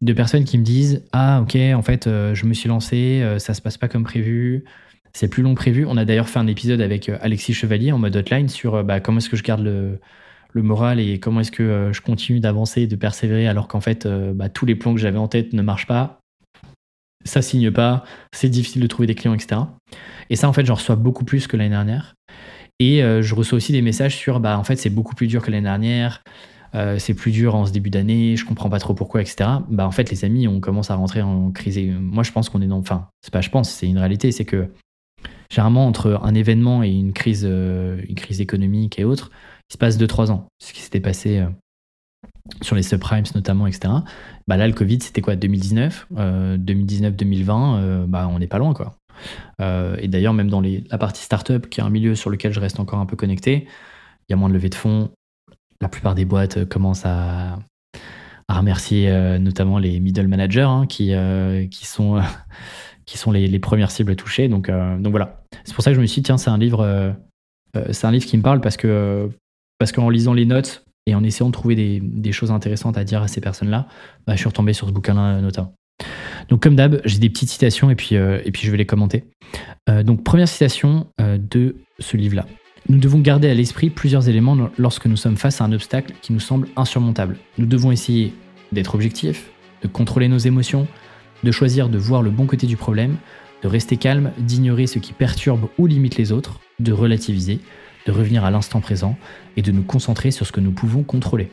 de personnes qui me disent Ah, ok, en fait, euh, je me suis lancé, euh, ça se passe pas comme prévu, c'est plus long que prévu. On a d'ailleurs fait un épisode avec Alexis Chevalier en mode hotline sur bah, comment est-ce que je garde le, le moral et comment est-ce que je continue d'avancer, de persévérer alors qu'en fait, bah, tous les plans que j'avais en tête ne marchent pas. Ça signe pas, c'est difficile de trouver des clients, etc. Et ça, en fait, j'en reçois beaucoup plus que l'année dernière. Et euh, je reçois aussi des messages sur, bah, en fait, c'est beaucoup plus dur que l'année dernière. Euh, c'est plus dur en ce début d'année, je comprends pas trop pourquoi, etc. Bah, en fait, les amis, on commence à rentrer en crise. moi, je pense qu'on est dans. Enfin, c'est pas je pense, c'est une réalité. C'est que généralement, entre un événement et une crise, euh, une crise économique et autres, il se passe 2-3 ans. Ce qui s'était passé sur les subprimes notamment, etc. Bah là, le Covid, c'était quoi 2019 2019-2020, bah, on n'est pas loin, quoi. et d'ailleurs, même dans les, la partie startup, qui est un milieu sur lequel je reste encore un peu connecté, il y a moins de levée de fonds. La plupart des boîtes commencent à, à remercier notamment les middle managers hein, qui, qui sont [laughs] qui sont les, premières cibles touchées. Donc, euh, donc voilà. C'est pour ça que je me suis dit, tiens, c'est un livre, euh, euh, c'est un livre qui me parle parce que parce qu'en lisant les notes et en essayant de trouver des, choses intéressantes à dire à ces personnes-là, bah, je suis retombé sur ce bouquin-là notamment. Donc comme d'hab, j'ai des petites citations et puis, et puis je vais les commenter. donc première citation de ce livre-là. Nous devons garder à l'esprit plusieurs éléments lorsque nous sommes face à un obstacle qui nous semble insurmontable. Nous devons essayer d'être objectifs, de contrôler nos émotions, de choisir de voir le bon côté du problème, de rester calme, d'ignorer ce qui perturbe ou limite les autres, de relativiser, de revenir à l'instant présent et de nous concentrer sur ce que nous pouvons contrôler.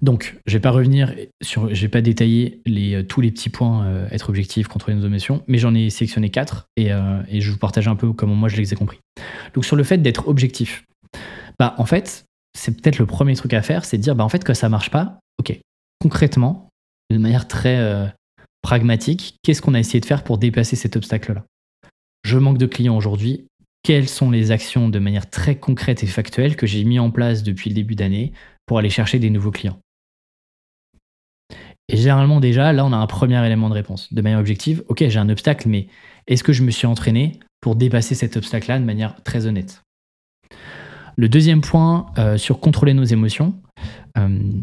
Donc, je vais pas revenir sur, je vais pas détailler euh, tous les petits points, euh, être objectif, contrôler nos émotions, mais j'en ai sélectionné quatre et, euh, et, je vous partage un peu comment moi je les ai compris. Donc, sur le fait d'être objectif, bah en fait, c'est peut-être le premier truc à faire, c'est de dire bah en fait que ça marche pas, ok, concrètement, de manière très pragmatique, qu'est-ce qu'on a essayé de faire pour dépasser cet obstacle-là? Je manque de clients aujourd'hui. Quelles sont les actions de manière très concrète et factuelle que j'ai mis en place depuis le début d'année pour aller chercher des nouveaux clients Et généralement déjà, là, on a un premier élément de réponse. De manière objective, ok, j'ai un obstacle, mais est-ce que je me suis entraîné pour dépasser cet obstacle-là de manière très honnête? Le deuxième point euh, sur contrôler nos émotions,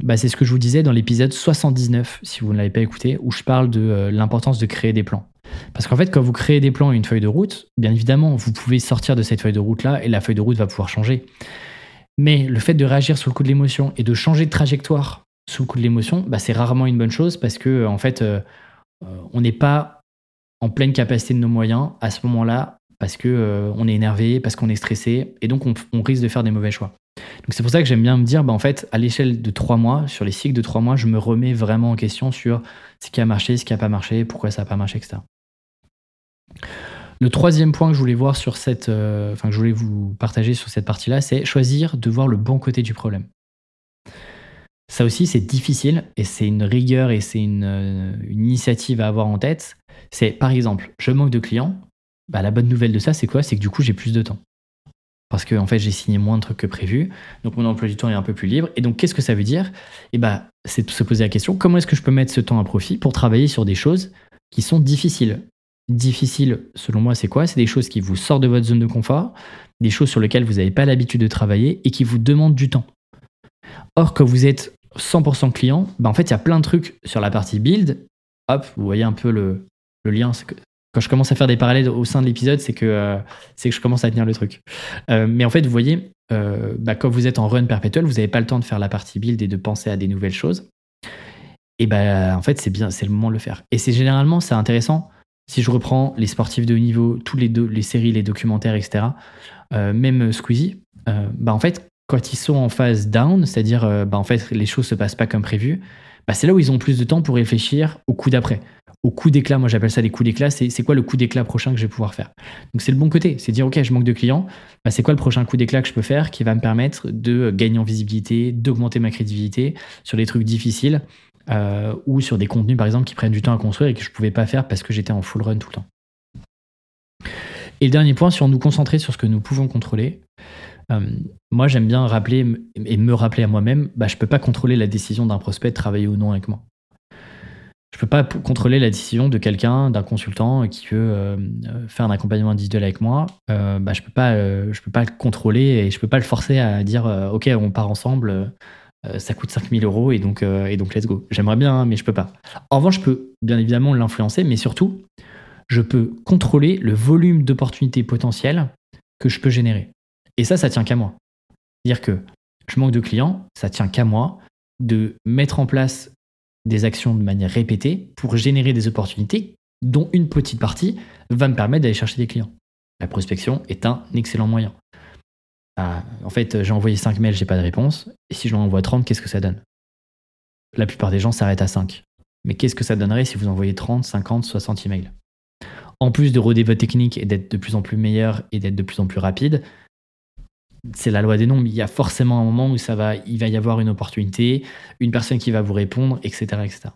bah, c'est ce que je vous disais dans l'épisode 79, si vous ne l'avez pas écouté, où je parle de euh, l'importance de créer des plans. Parce qu'en fait, quand vous créez des plans et une feuille de route, bien évidemment, vous pouvez sortir de cette feuille de route-là et la feuille de route va pouvoir changer. Mais le fait de réagir sous le coup de l'émotion et de changer de trajectoire sous le coup de l'émotion, bah, c'est rarement une bonne chose parce que en fait, euh, on n'est pas en pleine capacité de nos moyens à ce moment-là parce qu'on on est énervé, parce qu'on est stressé, et donc on risque de faire des mauvais choix. Donc c'est pour ça que j'aime bien me dire, bah en fait, à l'échelle de trois mois, sur les cycles de trois mois, je me remets vraiment en question sur ce qui a marché, ce qui n'a pas marché, pourquoi ça n'a pas marché, etc. Le troisième point que je voulais voir sur cette, euh, enfin que je voulais vous partager sur cette partie-là, c'est choisir de voir le bon côté du problème. Ça aussi, c'est difficile et c'est une rigueur et c'est une, euh, initiative à avoir en tête. C'est par exemple, je manque de clients. Bah, la bonne nouvelle de ça, c'est quoi? C'est que du coup, j'ai plus de temps parce que en fait j'ai signé moins de trucs que prévu, donc mon emploi du temps est un peu plus libre. Et donc qu'est-ce que ça veut dire? Eh ben, c'est de se poser la question comment est-ce que je peux mettre ce temps à profit pour travailler sur des choses qui sont difficiles? Difficiles, selon moi, c'est quoi? C'est des choses qui vous sortent de votre zone de confort, des choses sur lesquelles vous n'avez pas l'habitude de travailler et qui vous demandent du temps. Or, quand vous êtes 100% client, ben en fait, il y a plein de trucs sur la partie build. Hop, vous voyez un peu le, le lien, quand je commence à faire des parallèles au sein de l'épisode, c'est que, euh, que je commence à tenir le truc. Euh, mais en fait, vous voyez, euh, bah, quand vous êtes en run perpétuel, vous n'avez pas le temps de faire la partie build et de penser à des nouvelles choses. Et ben, en fait, c'est bien, c'est le moment de le faire. Et c'est généralement, c'est intéressant. Si je reprends les sportifs de haut niveau, toutes les, les séries, les documentaires, etc., même Squeezie, bah, en fait, quand ils sont en phase down, c'est-à-dire, bah, en fait, les choses se passent pas comme prévu, bah, c'est là où ils ont plus de temps pour réfléchir au coup d'après au coup d'éclat, moi j'appelle ça des coups d'éclat, c'est quoi le coup d'éclat prochain que je vais pouvoir faire? Donc c'est le bon côté, c'est dire ok je manque de clients, bah, c'est quoi le prochain coup d'éclat que je peux faire qui va me permettre de gagner en visibilité, d'augmenter ma crédibilité sur des trucs difficiles euh, ou sur des contenus par exemple qui prennent du temps à construire et que je ne pouvais pas faire parce que j'étais en full run tout le temps. Et le dernier point, sur nous concentrer sur ce que nous pouvons contrôler, euh, moi j'aime bien rappeler et me rappeler à moi-même, bah, je ne peux pas contrôler la décision d'un prospect de travailler ou non avec moi. Je peux pas contrôler la décision de quelqu'un, d'un consultant qui veut euh, faire un accompagnement individuel avec moi. Euh, bah, je peux pas, euh, je peux pas le contrôler et je peux pas le forcer à dire ok on part ensemble, ça coûte 5000 euros et donc et donc let's go. J'aimerais bien hein, mais je peux pas. En revanche je peux bien évidemment l'influencer, mais surtout je peux contrôler le volume d'opportunités potentielles que je peux générer. Et ça ça tient qu'à moi. Dire que je manque de clients, ça tient qu'à moi de mettre en place des actions de manière répétée pour générer des opportunités dont une petite partie va me permettre d'aller chercher des clients. La prospection est un excellent moyen. Ah, en fait, j'ai envoyé 5 mails, j'ai pas de réponse. Et si j'en envoie 30, qu'est-ce que ça donne? La plupart des gens s'arrêtent à 5. Mais qu'est-ce que ça donnerait si vous envoyez 30, 50, 60 emails? En plus de roder votre technique et d'être de plus en plus meilleur et d'être de plus en plus rapide, c'est la loi des nombres. Il y a forcément un moment où ça va, il va y avoir une opportunité, une personne qui va vous répondre, etc. etc.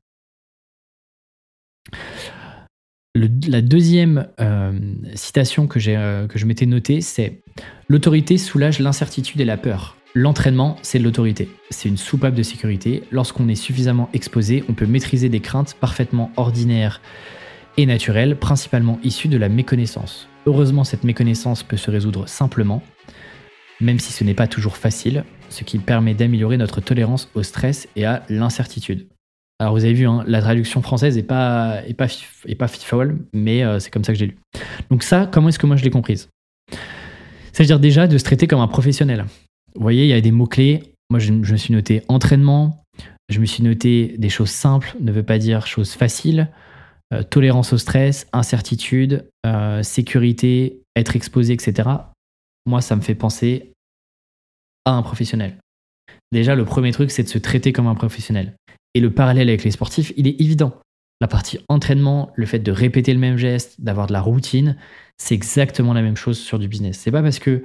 la deuxième euh, citation que, euh, que je m'étais notée, c'est L'autorité soulage l'incertitude et la peur. L'entraînement, c'est l'autorité. C'est une soupape de sécurité. Lorsqu'on est suffisamment exposé, on peut maîtriser des craintes parfaitement ordinaires et naturelles, principalement issues de la méconnaissance. Heureusement, cette méconnaissance peut se résoudre simplement, même si ce n'est pas toujours facile, ce qui permet d'améliorer notre tolérance au stress et à l'incertitude. Alors vous avez vu, hein, la traduction française est pas, est mais euh, c'est comme ça que j'ai lu. Donc ça, comment est-ce que moi je l'ai comprise? C'est-à-dire déjà de se traiter comme un professionnel. Vous voyez, il y a des mots-clés. Moi, je, me suis noté entraînement, je me suis noté des choses simples, ne veut pas dire choses faciles, euh, tolérance au stress, incertitude, euh, sécurité, être exposé, etc moi, ça me fait penser à un professionnel. Déjà, le premier truc, c'est de se traiter comme un professionnel. Et le parallèle avec les sportifs, il est évident. La partie entraînement, le fait de répéter le même geste, d'avoir de la routine, c'est exactement la même chose sur du business. C'est pas parce que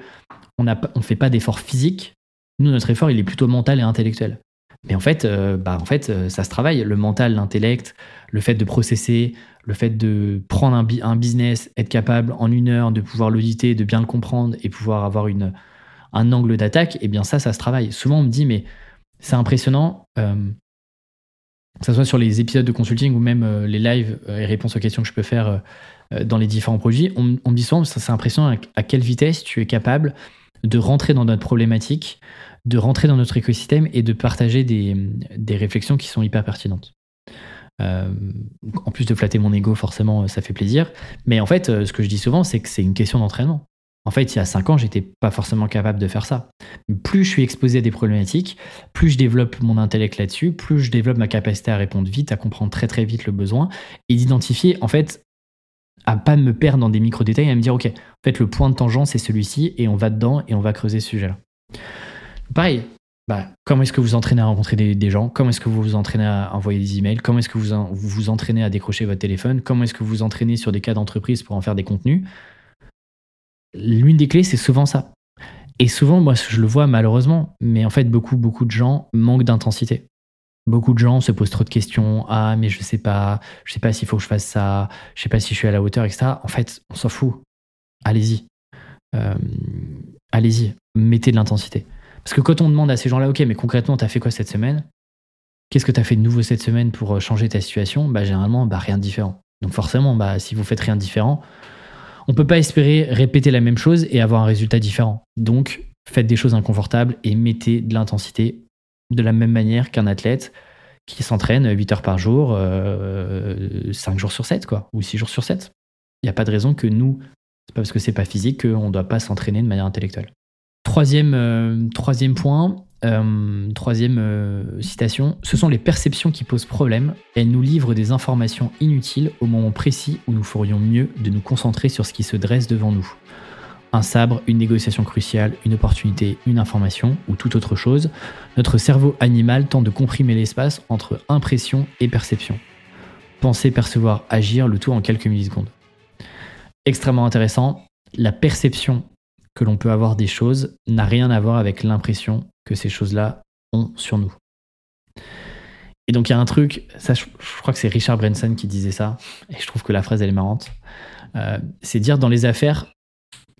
on ne fait pas d'effort physique. Nous, notre effort, il est plutôt mental et intellectuel. Mais en fait, euh, bah, en fait, euh, ça se travaille. Le mental, l'intellect, le fait de processer, le fait de prendre un, business, être capable en une heure de pouvoir l'auditer, de bien le comprendre et pouvoir avoir une, un angle d'attaque, eh bien ça, ça se travaille. Souvent, on me dit, mais c'est impressionnant, euh, que ce soit sur les épisodes de consulting ou même les lives et réponses aux questions que je peux faire dans les différents produits, on, me dit souvent, c'est impressionnant à, quelle vitesse tu es capable de rentrer dans notre problématique, de rentrer dans notre écosystème et de partager des, des réflexions qui sont hyper pertinentes. Euh, en plus de flatter mon ego, forcément, ça fait plaisir. Mais en fait, euh, ce que je dis souvent, c'est que c'est une question d'entraînement. En fait, il y a 5 ans, j'étais pas forcément capable de faire ça. Plus je suis exposé à des problématiques, plus je développe mon intellect là-dessus, plus je développe ma capacité à répondre vite, à comprendre très très vite le besoin et d'identifier, en fait, à pas me perdre dans des micro-détails, à me dire, OK, en fait, le point de tangent, c'est celui-ci et on va dedans et on va creuser ce sujet-là. Pareil, bah, comment est-ce que vous entraînez à rencontrer des, gens? Comment est-ce que vous vous entraînez à envoyer des emails? Comment est-ce que vous, vous entraînez à décrocher votre téléphone? Comment est-ce que vous vous entraînez sur des cas d'entreprise pour en faire des contenus? L'une des clés, c'est souvent ça. Et souvent, moi, je le vois malheureusement, mais en fait, beaucoup, beaucoup de gens manquent d'intensité. Beaucoup de gens se posent trop de questions. Ah, mais je sais pas, je sais pas s'il faut que je fasse ça, je sais pas si je suis à la hauteur, etc. En fait, on s'en fout. Allez-y. Euh, allez-y. Mettez de l'intensité. Parce que quand on demande à ces gens-là, ok, mais concrètement, t'as fait quoi cette semaine? Qu'est-ce que t'as fait de nouveau cette semaine pour euh, changer ta situation? Bah généralement, bah rien de différent. Donc forcément, bah si vous faites rien de différent, on peut pas espérer répéter la même chose et avoir un résultat différent. Donc faites des choses inconfortables et mettez de l'intensité de la même manière qu'un athlète qui s'entraîne 8 heures par jour, 5 euh, jours sur 7, quoi, ou 6 jours sur 7. Il n'y a pas de raison que nous, c'est pas parce que c'est pas physique qu'on ne doit pas s'entraîner de manière intellectuelle. Troisième, euh, troisième point, euh, troisième euh, citation, ce sont les perceptions qui posent problème. Elles nous livrent des informations inutiles au moment précis où nous ferions mieux de nous concentrer sur ce qui se dresse devant nous. Un sabre, une négociation cruciale, une opportunité, une information ou toute autre chose, notre cerveau animal tente de comprimer l'espace entre impression et perception. Penser, percevoir, agir, le tout en quelques millisecondes. Extrêmement intéressant, la perception que l'on peut avoir des choses n'a rien à voir avec l'impression que ces choses-là ont sur nous. Et donc il y a un truc, ça je, crois que c'est Richard Branson qui disait ça, et je trouve que la phrase elle est marrante. Euh, c'est dire dans les affaires,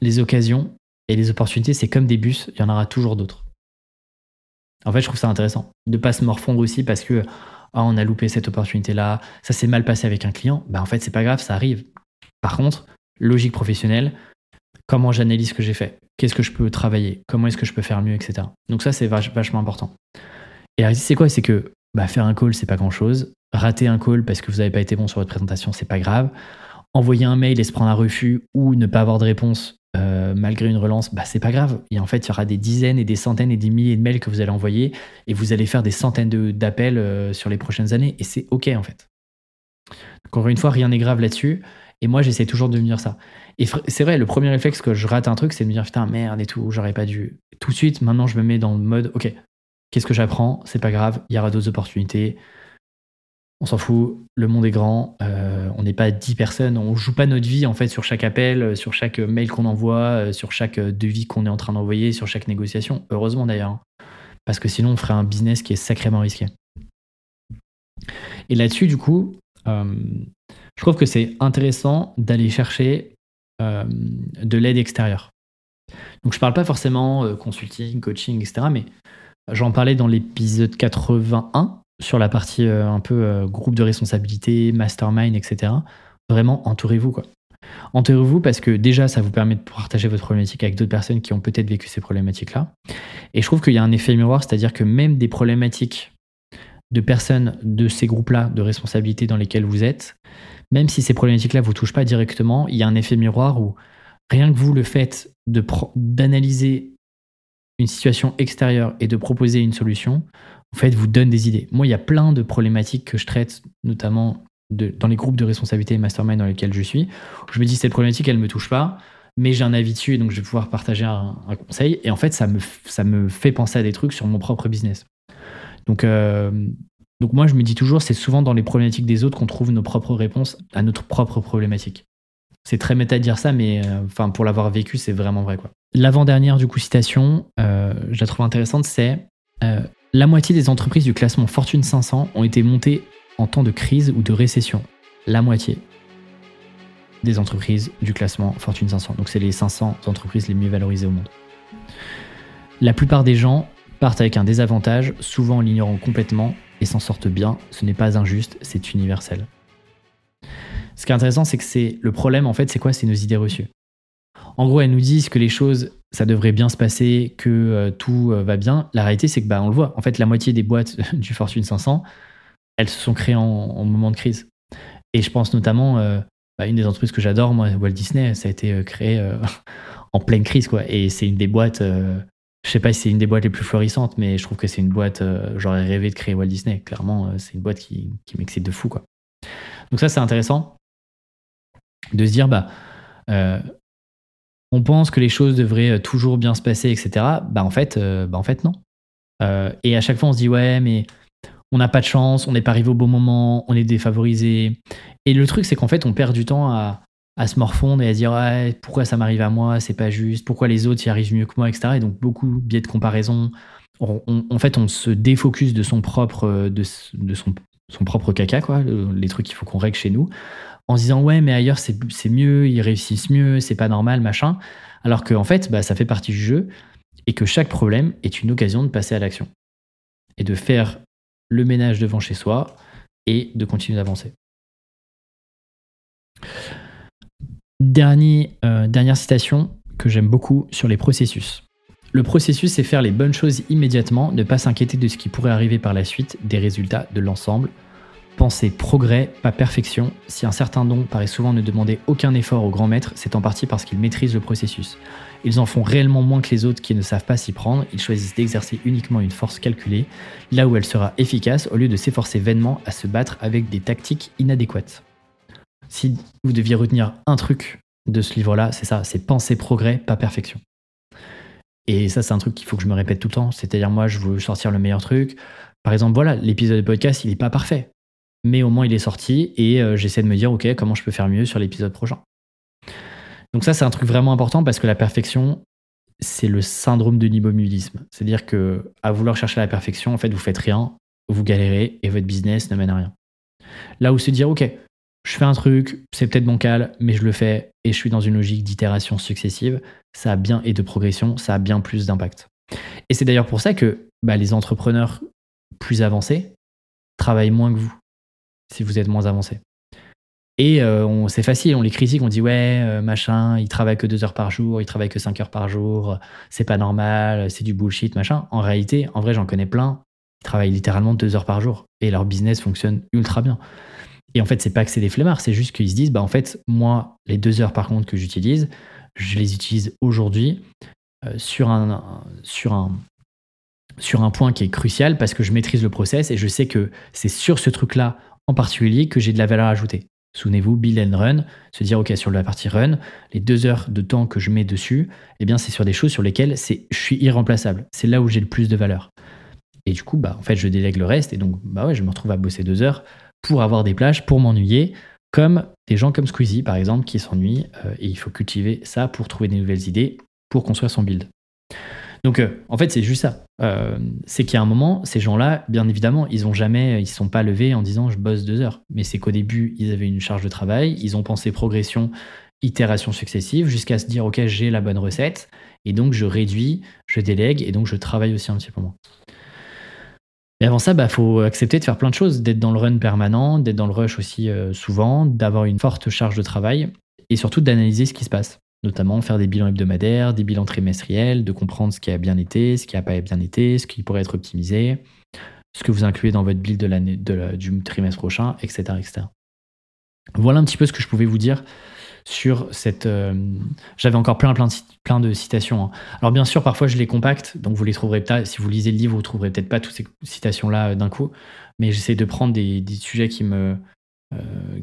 les occasions et les opportunités, c'est comme des bus, il y en aura toujours d'autres. En fait, je trouve ça intéressant de pas se morfondre aussi parce que ah, on a loupé cette opportunité-là, ça s'est mal passé avec un client. Bah en fait, c'est pas grave, ça arrive. Par contre, logique professionnelle, comment j'analyse ce que j'ai fait, qu'est-ce que je peux travailler, comment est-ce que je peux faire mieux, etc. Donc ça, c'est vachement important. Et la c'est quoi? C'est que bah, faire un call, c'est pas grand-chose. Rater un call parce que vous n'avez pas été bon sur votre présentation, c'est pas grave. Envoyer un mail et se prendre un refus ou ne pas avoir de réponse euh, malgré une relance, bah, c'est pas grave. Et en fait, il y aura des dizaines et des centaines et des milliers de mails que vous allez envoyer et vous allez faire des centaines d'appels euh, sur les prochaines années et c'est OK en fait. Encore une fois, rien n'est grave là-dessus. Et moi, j'essaie toujours de me dire ça. Et c'est vrai, le premier réflexe que je rate un truc, c'est de me dire putain, merde et tout, j'aurais pas dû. Tout de suite, maintenant, je me mets dans le mode ok, qu'est-ce que j'apprends? C'est pas grave, il y aura d'autres opportunités. On s'en fout, le monde est grand, euh, on n'est pas 10 personnes, on joue pas notre vie en fait sur chaque appel, euh, sur chaque mail qu'on envoie, euh, sur chaque devis qu'on est en train d'envoyer, sur chaque négociation. Heureusement d'ailleurs, hein. parce que sinon on ferait un business qui est sacrément risqué. Et là-dessus, du coup, je trouve que c'est intéressant d'aller chercher de l'aide extérieure. Donc je parle pas forcément consulting, coaching, etc. Mais j'en parlais dans l'épisode 81 sur la partie euh, un peu euh, groupe de responsabilité, mastermind, etc. Vraiment, entourez-vous quoi. Entourez-vous parce que déjà, ça vous permet de partager votre problématique avec d'autres personnes qui ont peut-être vécu ces problématiques-là. Et je trouve qu'il y a un effet miroir, c'est-à-dire que même des problématiques de personnes de ces groupes-là de responsabilité dans lesquels vous êtes, même si ces problématiques-là ne vous touchent pas directement, il y a un effet miroir où rien que vous le faites d'analyser une situation extérieure et de proposer une solution, en fait, vous donne des idées. Moi, il y a plein de problématiques que je traite, notamment dans les groupes de responsabilité mastermind dans lesquels je suis. je me dis, cette problématique, elle ne me touche pas, mais j'ai un avis dessus, donc je vais pouvoir partager un, conseil. Et en fait, ça me, ça me fait penser à des trucs sur mon propre business. Donc, euh, donc moi, je me dis toujours, c'est souvent dans les problématiques des autres qu'on trouve nos propres réponses à notre propre problématique. C'est très méta de dire ça, mais euh, pour l'avoir vécu, c'est vraiment vrai. L'avant-dernière, du coup, citation, euh, je la trouve intéressante, c'est la moitié des entreprises du classement Fortune 500 ont été montées en temps de crise ou de récession. La moitié des entreprises du classement Fortune 500. Donc c'est les 500 entreprises les mieux valorisées au monde. La plupart des gens partent avec un désavantage, souvent en l'ignorant complètement, et s'en sortent bien. Ce n'est pas injuste, c'est universel. Ce qui est intéressant, c'est que c'est le problème, en fait, c'est quoi? C'est nos idées reçues. En gros, elles nous disent que les choses ça devrait bien se passer, que euh, tout euh, va bien. La réalité, c'est que bah, on le voit. En fait, la moitié des boîtes [laughs] du Fortune 500, elles se sont créées en, moment de crise. Et je pense notamment, euh, bah, une des entreprises que j'adore, moi, Walt Disney, ça a été créé [laughs] en pleine crise, quoi. Et c'est une des boîtes, je sais pas si c'est une des boîtes les plus florissantes, mais je trouve que c'est une boîte, j'aurais rêvé de créer Walt Disney. Clairement, c'est une boîte qui, qui m'excite de fou, quoi. Donc ça, c'est intéressant de se dire, bah, on pense que les choses devraient euh, toujours bien se passer, etc. Bah en fait, euh, bah en fait non. Euh, et à chaque fois, on se dit ouais, mais on n'a pas de chance, on n'est pas arrivé au bon moment, on est défavorisé. Et le truc, c'est qu'en fait, on perd du temps à, se morfondre et à se dire ouais, pourquoi ça m'arrive à moi, c'est pas juste, pourquoi les autres y arrivent mieux que moi, etc. Et donc beaucoup biais de comparaison. en fait, on se défocus de son propre, de, son, son propre caca, quoi, les trucs qu'il faut qu'on règle chez nous, en se disant ouais mais ailleurs c'est mieux, ils réussissent mieux, c'est pas normal, machin. Alors qu'en en fait, bah, ça fait partie du jeu et que chaque problème est une occasion de passer à l'action et de faire le ménage devant chez soi et de continuer d'avancer. Euh, dernière citation que j'aime beaucoup sur les processus. Le processus, c'est faire les bonnes choses immédiatement, ne pas s'inquiéter de ce qui pourrait arriver par la suite, des résultats de l'ensemble. Pensez progrès, pas perfection. Si un certain don paraît souvent ne demander aucun effort aux grands maîtres, c'est en partie parce qu'ils maîtrisent le processus. Ils en font réellement moins que les autres qui ne savent pas s'y prendre, ils choisissent d'exercer uniquement une force calculée, là où elle sera efficace, au lieu de s'efforcer vainement à se battre avec des tactiques inadéquates. Si vous deviez retenir un truc de ce livre-là, c'est ça, c'est penser progrès, pas perfection. Et ça, c'est un truc qu'il faut que je me répète tout le temps. C'est-à-dire, moi, je veux sortir le meilleur truc. Par exemple, voilà, l'épisode de podcast, il n'est pas parfait mais au moins il est sorti et euh, j'essaie de me dire, ok, comment je peux faire mieux sur l'épisode prochain. Donc ça, c'est un truc vraiment important parce que la perfection, c'est le syndrome de l'immobilisme. C'est-à-dire que à vouloir chercher la perfection, en fait, vous faites rien, vous galérez et votre business ne mène à rien. Là où se dire, ok, je fais un truc, c'est peut-être bancal, mais je le fais et je suis dans une logique d'itération successive, ça a bien et de progression, ça a bien plus d'impact. Et c'est d'ailleurs pour ça que bah, les entrepreneurs plus avancés travaillent moins que vous si vous êtes moins avancé. Et euh, c'est facile, on les critique, on dit ouais, euh, machin, il travaille que deux heures par jour, il travaille que cinq heures par jour, c'est pas normal, c'est du bullshit, machin. En réalité, en vrai, j'en connais plein, ils travaillent littéralement deux heures par jour et leur business fonctionne ultra bien. Et en fait, c'est pas que c'est des flemmards, c'est juste qu'ils se disent, bah en fait, moi, les deux heures par contre que j'utilise, je les utilise aujourd'hui euh, sur, un, sur, un, sur un point qui est crucial parce que je maîtrise le process et je sais que c'est sur ce truc-là en particulier que j'ai de la valeur ajoutée. Souvenez-vous, build and run, se dire, OK, sur la partie run, les deux heures de temps que je mets dessus, eh bien, c'est sur des choses sur lesquelles je suis irremplaçable. C'est là où j'ai le plus de valeur. Et du coup, bah, en fait, je délègue le reste et donc, bah ouais, je me retrouve à bosser deux heures pour avoir des plages, pour m'ennuyer, comme des gens comme Squeezie par exemple qui s'ennuient euh, et il faut cultiver ça pour trouver des nouvelles idées pour construire son build. Donc euh, en fait c'est juste ça. Euh, c'est qu'il y a un moment, ces gens-là, bien évidemment, ils ont jamais, ils se sont pas levés en disant je bosse deux heures. Mais c'est qu'au début ils avaient une charge de travail, ils ont pensé progression, itération successive jusqu'à se dire ok j'ai la bonne recette et donc je réduis, je délègue et donc je travaille aussi un petit peu moins. Mais avant ça, il bah, faut accepter de faire plein de choses, d'être dans le run permanent, d'être dans le rush aussi euh, souvent, d'avoir une forte charge de travail et surtout d'analyser ce qui se passe. Notamment faire des bilans hebdomadaires, des bilans trimestriels, de comprendre ce qui a bien été, ce qui n'a pas bien été, ce qui pourrait être optimisé, ce que vous incluez dans votre build de l'année, du trimestre prochain, etc.. Voilà un petit peu ce que je pouvais vous dire sur cette. Euh, j'avais encore plein, plein, de, citations. Hein. Alors, bien sûr, parfois je les compacte, donc vous les trouverez peut-être. Si vous lisez le livre, vous trouverez peut-être pas toutes ces citations-là euh, d'un coup, mais j'essaie de prendre des, sujets qui me. Euh,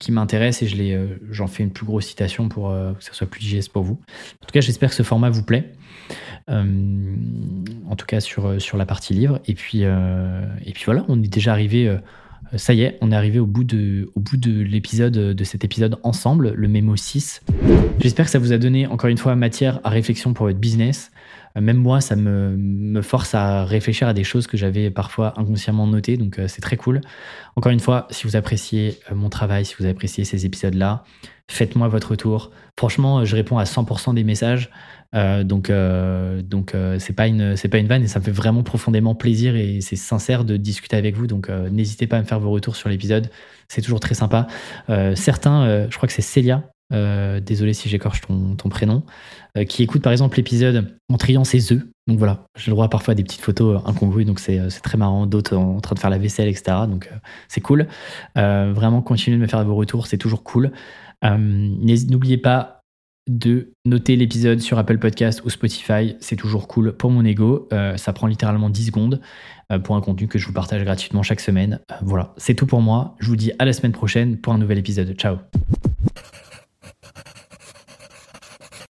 qui m'intéressent et je les, j'en fais une plus grosse citation pour que ça soit plus digeste pour vous. En tout cas, j'espère que ce format vous plaît. en tout cas sur, sur la partie livre. Et puis, et puis voilà, on est déjà arrivé euh, ça y est, on est arrivé au bout de, au de de cet épisode ensemble, le mémo 6. J'espère que ça vous a donné encore une fois matière à réflexion pour votre business. Euh, même moi, ça me, force à réfléchir à des choses que j'avais parfois inconsciemment notées, donc euh, c'est très cool. Encore une fois, si vous appréciez mon travail, si vous appréciez ces épisodes-là, faites-moi votre retour. Franchement, je réponds à 100% des messages. Euh, donc, euh, donc euh, c'est pas une, pas une vanne et ça me fait vraiment profondément plaisir et c'est sincère de discuter avec vous. Donc, n'hésitez pas à me faire vos retours sur l'épisode. C'est toujours très sympa. certains, je crois que c'est Célia. Désolé si j'écorche ton, prénom, qui écoute par exemple l'épisode en triant ses œufs. Donc voilà, j'ai le droit parfois à des petites photos incongrues, donc c'est très marrant. D'autres en train de faire la vaisselle, etc. Donc c'est cool. vraiment, continuez de me faire vos retours, c'est toujours cool. N'oubliez pas de noter l'épisode sur Apple Podcast ou Spotify. C'est toujours cool pour mon ego. Euh, ça prend littéralement 10 secondes euh, pour un contenu que je vous partage gratuitement chaque semaine. Euh, voilà, c'est tout pour moi. Je vous dis à la semaine prochaine pour un nouvel épisode. Ciao